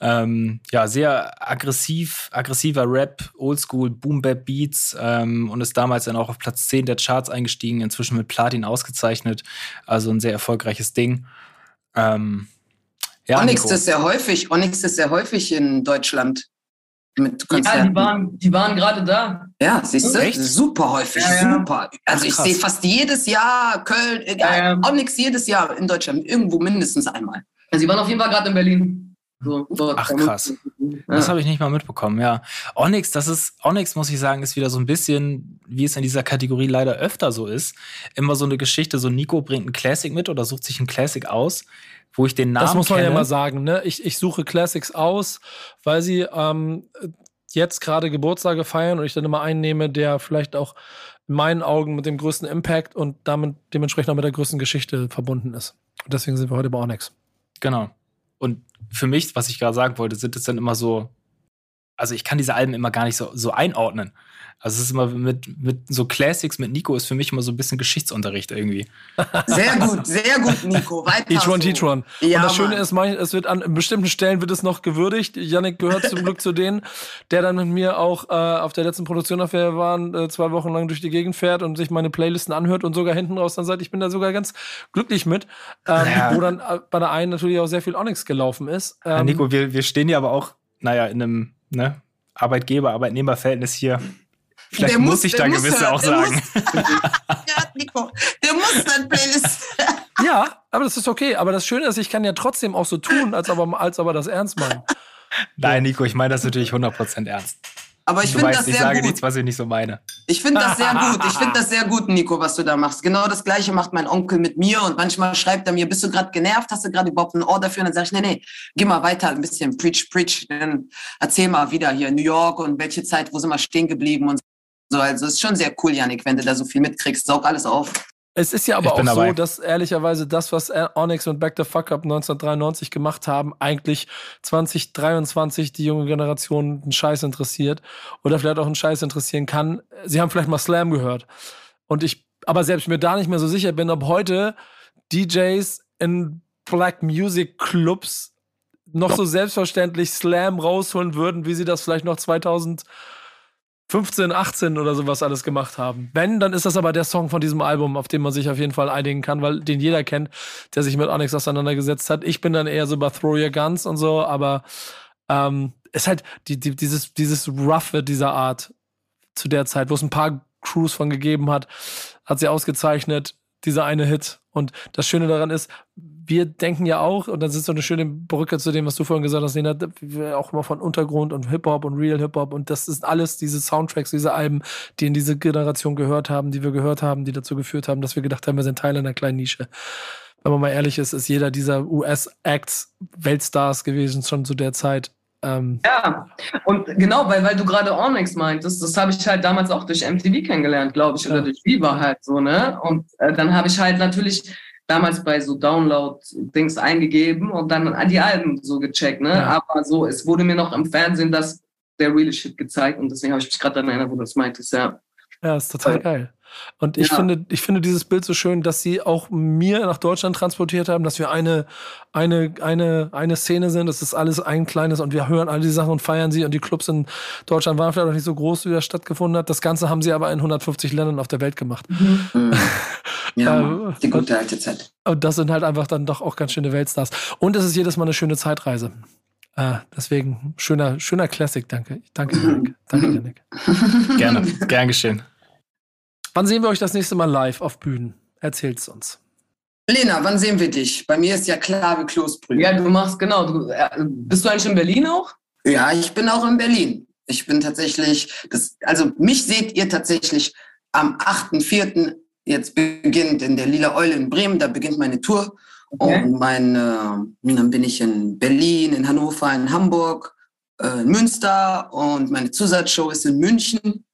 Ähm, ja, sehr aggressiv, aggressiver Rap, Oldschool, Boom Bap Beats ähm, und ist damals dann auch auf Platz 10 der Charts eingestiegen, inzwischen mit Platin ausgezeichnet. Also ein sehr erfolgreiches Ding. Ähm, ja, Onyx Nico. ist sehr häufig, Onyx ist sehr häufig in Deutschland mit Konzerten. Ja, die waren, die waren gerade da. Ja, siehst du? Echt? Super häufig, ja, ja. super. Also Ach, ich sehe fast jedes Jahr Köln, egal, Onyx jedes Jahr in Deutschland, irgendwo mindestens einmal. Ja, sie waren auf jeden Fall gerade in Berlin. So, Ach krass. Ja. Das habe ich nicht mal mitbekommen, ja. Onyx, das ist, Onyx, muss ich sagen, ist wieder so ein bisschen, wie es in dieser Kategorie leider öfter so ist. Immer so eine Geschichte, so Nico bringt ein Classic mit oder sucht sich ein Classic aus, wo ich den Namen. Das muss man kenne. ja mal sagen, ne? Ich, ich suche Classics aus, weil sie ähm, jetzt gerade Geburtstage feiern und ich dann immer einnehme, der vielleicht auch in meinen Augen mit dem größten Impact und damit dementsprechend auch mit der größten Geschichte verbunden ist. Und deswegen sind wir heute bei Onyx. Genau. Und für mich, was ich gerade sagen wollte, sind es dann immer so, also ich kann diese Alben immer gar nicht so, so einordnen. Also es ist immer mit, mit so Classics mit Nico ist für mich immer so ein bisschen Geschichtsunterricht irgendwie. Sehr gut, sehr gut, Nico. Weiter each one, teach one. Ja, und das Schöne ist, es wird an bestimmten Stellen wird es noch gewürdigt. Yannick gehört zum Glück zu denen, der dann mit mir auch äh, auf der letzten Produktion, auf der wir waren, äh, zwei Wochen lang durch die Gegend fährt und sich meine Playlisten anhört und sogar hinten raus dann sagt, ich bin da sogar ganz glücklich mit. Ähm, ja. Wo dann äh, bei der einen natürlich auch sehr viel Onyx gelaufen ist. Ähm, ja, Nico, wir, wir stehen ja aber auch, naja, in einem ne, Arbeitgeber-Arbeitnehmer-Verhältnis hier Vielleicht der muss, muss ich da gewisse hören, auch sagen. ja, Nico, der muss dann Playlist. ja, aber das ist okay. Aber das Schöne ist, ich kann ja trotzdem auch so tun, als aber, als aber das ernst meinen. Nein, Nico, ich meine das natürlich 100% ernst. Aber ich finde das sehr ich sage gut. nichts, was ich nicht so meine. Ich finde das sehr gut. Ich finde das sehr gut, Nico, was du da machst. Genau das Gleiche macht mein Onkel mit mir und manchmal schreibt er mir, bist du gerade genervt? Hast du gerade überhaupt ein Ohr dafür? Und dann sage ich, nee, nee, geh mal weiter, ein bisschen preach, preach. Dann erzähl mal wieder hier New York und welche Zeit, wo sind wir stehen geblieben und so, also ist schon sehr cool, Janik, wenn du da so viel mitkriegst. Saug alles auf. Es ist ja aber auch so, dass ehrlicherweise das, was Onyx und Back the Fuck Up 1993 gemacht haben, eigentlich 2023 die junge Generation einen Scheiß interessiert oder vielleicht auch einen Scheiß interessieren kann. Sie haben vielleicht mal Slam gehört. Und ich aber selbst mir da nicht mehr so sicher bin, ob heute DJs in Black Music Clubs noch so selbstverständlich Slam rausholen würden, wie sie das vielleicht noch 2000 15, 18 oder sowas alles gemacht haben. Wenn, dann ist das aber der Song von diesem Album, auf den man sich auf jeden Fall einigen kann, weil den jeder kennt, der sich mit Onyx auseinandergesetzt hat. Ich bin dann eher so bei Throw Your Guns und so, aber ähm, ist halt die, die, dieses, dieses Roughe dieser Art zu der Zeit, wo es ein paar Crews von gegeben hat, hat sie ausgezeichnet, dieser eine Hit. Und das Schöne daran ist, wir denken ja auch, und das ist so eine schöne Brücke zu dem, was du vorhin gesagt hast, wir auch immer von Untergrund und Hip-Hop und Real Hip-Hop und das ist alles diese Soundtracks, diese Alben, die in diese Generation gehört haben, die wir gehört haben, die dazu geführt haben, dass wir gedacht haben, wir sind Teil einer kleinen Nische. Wenn man mal ehrlich ist, ist jeder dieser US-Acts Weltstars gewesen schon zu der Zeit. Ähm ja, und genau, weil, weil du gerade Onyx meintest, das habe ich halt damals auch durch MTV kennengelernt, glaube ich, ja. oder durch Viva halt so, ne? Und äh, dann habe ich halt natürlich damals bei so Download-Dings eingegeben und dann die Alben so gecheckt, ne? Ja. Aber so, es wurde mir noch im Fernsehen das der reale Shit gezeigt und deswegen habe ich mich gerade daran erinnert, wo du das meintest, ja. Ja, ist total geil. Und ich ja. finde, ich finde dieses Bild so schön, dass sie auch mir nach Deutschland transportiert haben, dass wir eine, eine, eine, eine Szene sind. Das ist alles ein kleines und wir hören all die Sachen und feiern sie. Und die Clubs in Deutschland waren vielleicht auch nicht so groß, wie das stattgefunden hat. Das Ganze haben sie aber in 150 Ländern auf der Welt gemacht. Mhm. ja, die gute alte Zeit. Und das sind halt einfach dann doch auch ganz schöne Weltstars. Und es ist jedes Mal eine schöne Zeitreise. Äh, deswegen schöner, schöner Classic. Danke. Danke, Janik. Danke, Janik. Gerne. Gern geschehen. Wann sehen wir euch das nächste Mal live auf Bühnen? Erzählt's uns. Lena, wann sehen wir dich? Bei mir ist ja klar wie Kloßbrühe. Ja, du machst, genau. Du, äh, bist du eigentlich in Berlin auch? Ja, ich bin auch in Berlin. Ich bin tatsächlich, das, also mich seht ihr tatsächlich am 8.4. Jetzt beginnt in der Lila Eule in Bremen, da beginnt meine Tour. Okay. Und mein, äh, dann bin ich in Berlin, in Hannover, in Hamburg, äh, in Münster und meine Zusatzshow ist in München.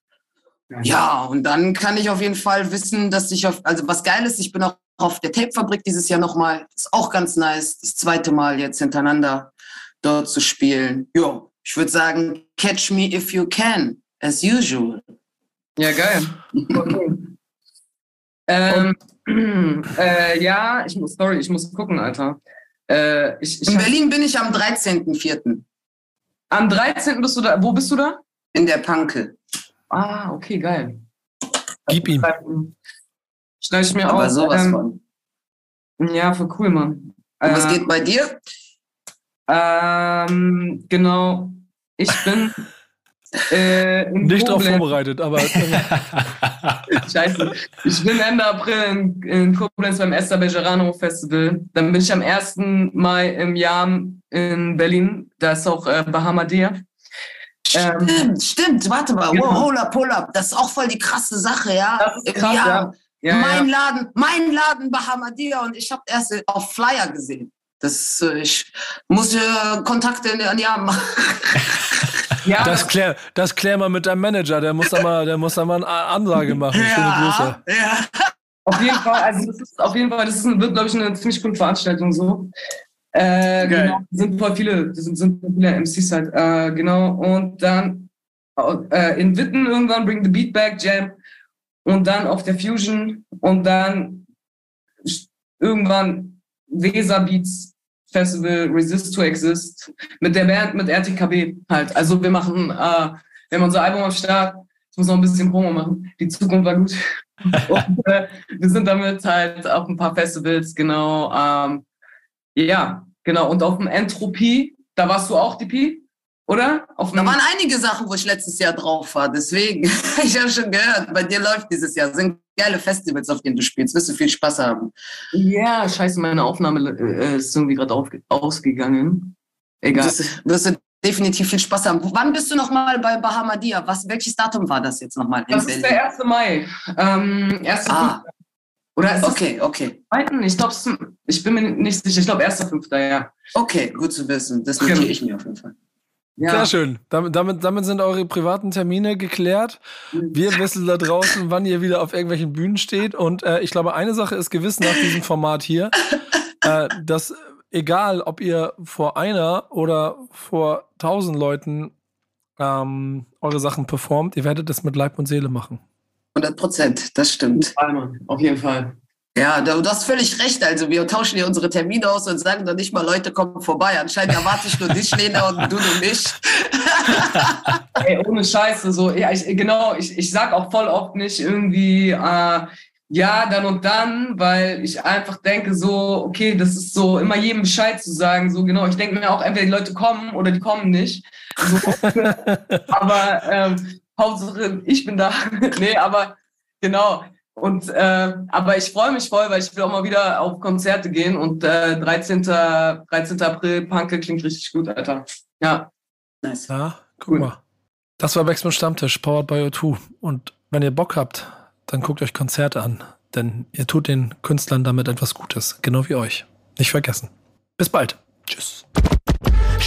Ja, und dann kann ich auf jeden Fall wissen, dass ich auf, also was geil ist, ich bin auch auf der Tape-Fabrik dieses Jahr nochmal. Ist auch ganz nice, das zweite Mal jetzt hintereinander dort zu spielen. Jo, ich würde sagen, catch me if you can, as usual. Ja, geil. Okay. ähm, äh, ja, ich muss, sorry, ich muss gucken, Alter. Äh, ich, ich In Berlin bin ich am 13.04. Am 13. bist du da, wo bist du da? In der Panke. Ah, okay, geil. Gib ihm. Schneide ich mir Aber auf. sowas ähm, von. Ja, voll cool, Mann. Und was äh, geht bei dir? Ähm, genau. Ich bin äh, nicht darauf vorbereitet, aber. Scheiße. Ich bin Ende April in, in Koblenz beim Esther Bejerano Festival. Dann bin ich am 1. Mai im Jahr in Berlin. Da ist auch äh, Ähm, stimmt, stimmt, warte mal. Genau. Wow, hold up, hold up. Das ist auch voll die krasse Sache, ja. Krass, ja. ja. ja. mein ja. Laden, mein Laden Bahamadia und ich habe erst auf Flyer gesehen. Das, äh, ich muss äh, Kontakte in den Jahren machen. Ja. Das klär, das klär mal mit deinem Manager, der muss da mal, der muss da mal eine Ansage machen. Schöne ja, Grüße. Ja. Auf jeden Fall, also das ist auf jeden Fall, das ist, wird, glaube ich, eine ziemlich coole Veranstaltung so. Äh, genau, sind voll viele, sind, sind viele MCs halt, äh, genau. Und dann äh, in Witten irgendwann Bring the Beat Back Jam und dann auf der Fusion und dann irgendwann Weser Beats Festival Resist to Exist mit der Band, mit RTKB halt. Also wir machen, äh, wir haben unser Album am Start. Ich muss noch ein bisschen Promo machen. Die Zukunft war gut. und äh, wir sind damit halt auf ein paar Festivals, genau. Ähm, ja, genau. Und auf dem Entropie, da warst du auch, DP? Oder? Auf da waren einige Sachen, wo ich letztes Jahr drauf war. Deswegen, ich habe schon gehört, bei dir läuft dieses Jahr. Sind geile Festivals, auf denen du spielst. Wirst du viel Spaß haben. Ja, scheiße, meine Aufnahme äh, ist irgendwie gerade ausgegangen. Egal. Wirst, wirst du definitiv viel Spaß haben. Wann bist du nochmal bei Bahamadia? Was, welches Datum war das jetzt nochmal? Das ist der 1. Mai. Ähm, 1. Ah. Oder ist okay, okay. Ich glaube, ich bin mir nicht sicher. Ich glaube, 1.5. ja. Okay, gut zu wissen. Das notiere ich mir auf jeden Fall. Ja. Sehr schön. Damit, damit, damit sind eure privaten Termine geklärt. Wir wissen da draußen, wann ihr wieder auf irgendwelchen Bühnen steht. Und äh, ich glaube, eine Sache ist gewiss nach diesem Format hier, äh, dass egal, ob ihr vor einer oder vor tausend Leuten ähm, eure Sachen performt, ihr werdet das mit Leib und Seele machen. 100 Prozent, das stimmt. Auf jeden Fall. Ja, du hast völlig recht. Also wir tauschen hier unsere Termine aus und sagen dann nicht mal, Leute kommen vorbei. Anscheinend erwarte ich nur dich, Lena, und du nur mich. Ey, ohne Scheiße. So, ja, ich, genau, ich, ich sag auch voll oft nicht irgendwie, äh, ja, dann und dann, weil ich einfach denke so, okay, das ist so immer jedem Bescheid zu sagen, so genau. Ich denke mir auch, entweder die Leute kommen oder die kommen nicht. So, aber ähm, Hauptsache, ich bin da. nee, aber genau. Und äh, aber ich freue mich voll, weil ich will auch mal wieder auf Konzerte gehen und äh, 13. 13. April Punke klingt richtig gut, Alter. Ja. Nice. Ja, guck cool. mal. Das war Backspin Stammtisch, powered by O2. Und wenn ihr Bock habt, dann guckt euch Konzerte an, denn ihr tut den Künstlern damit etwas Gutes, genau wie euch. Nicht vergessen. Bis bald. Tschüss.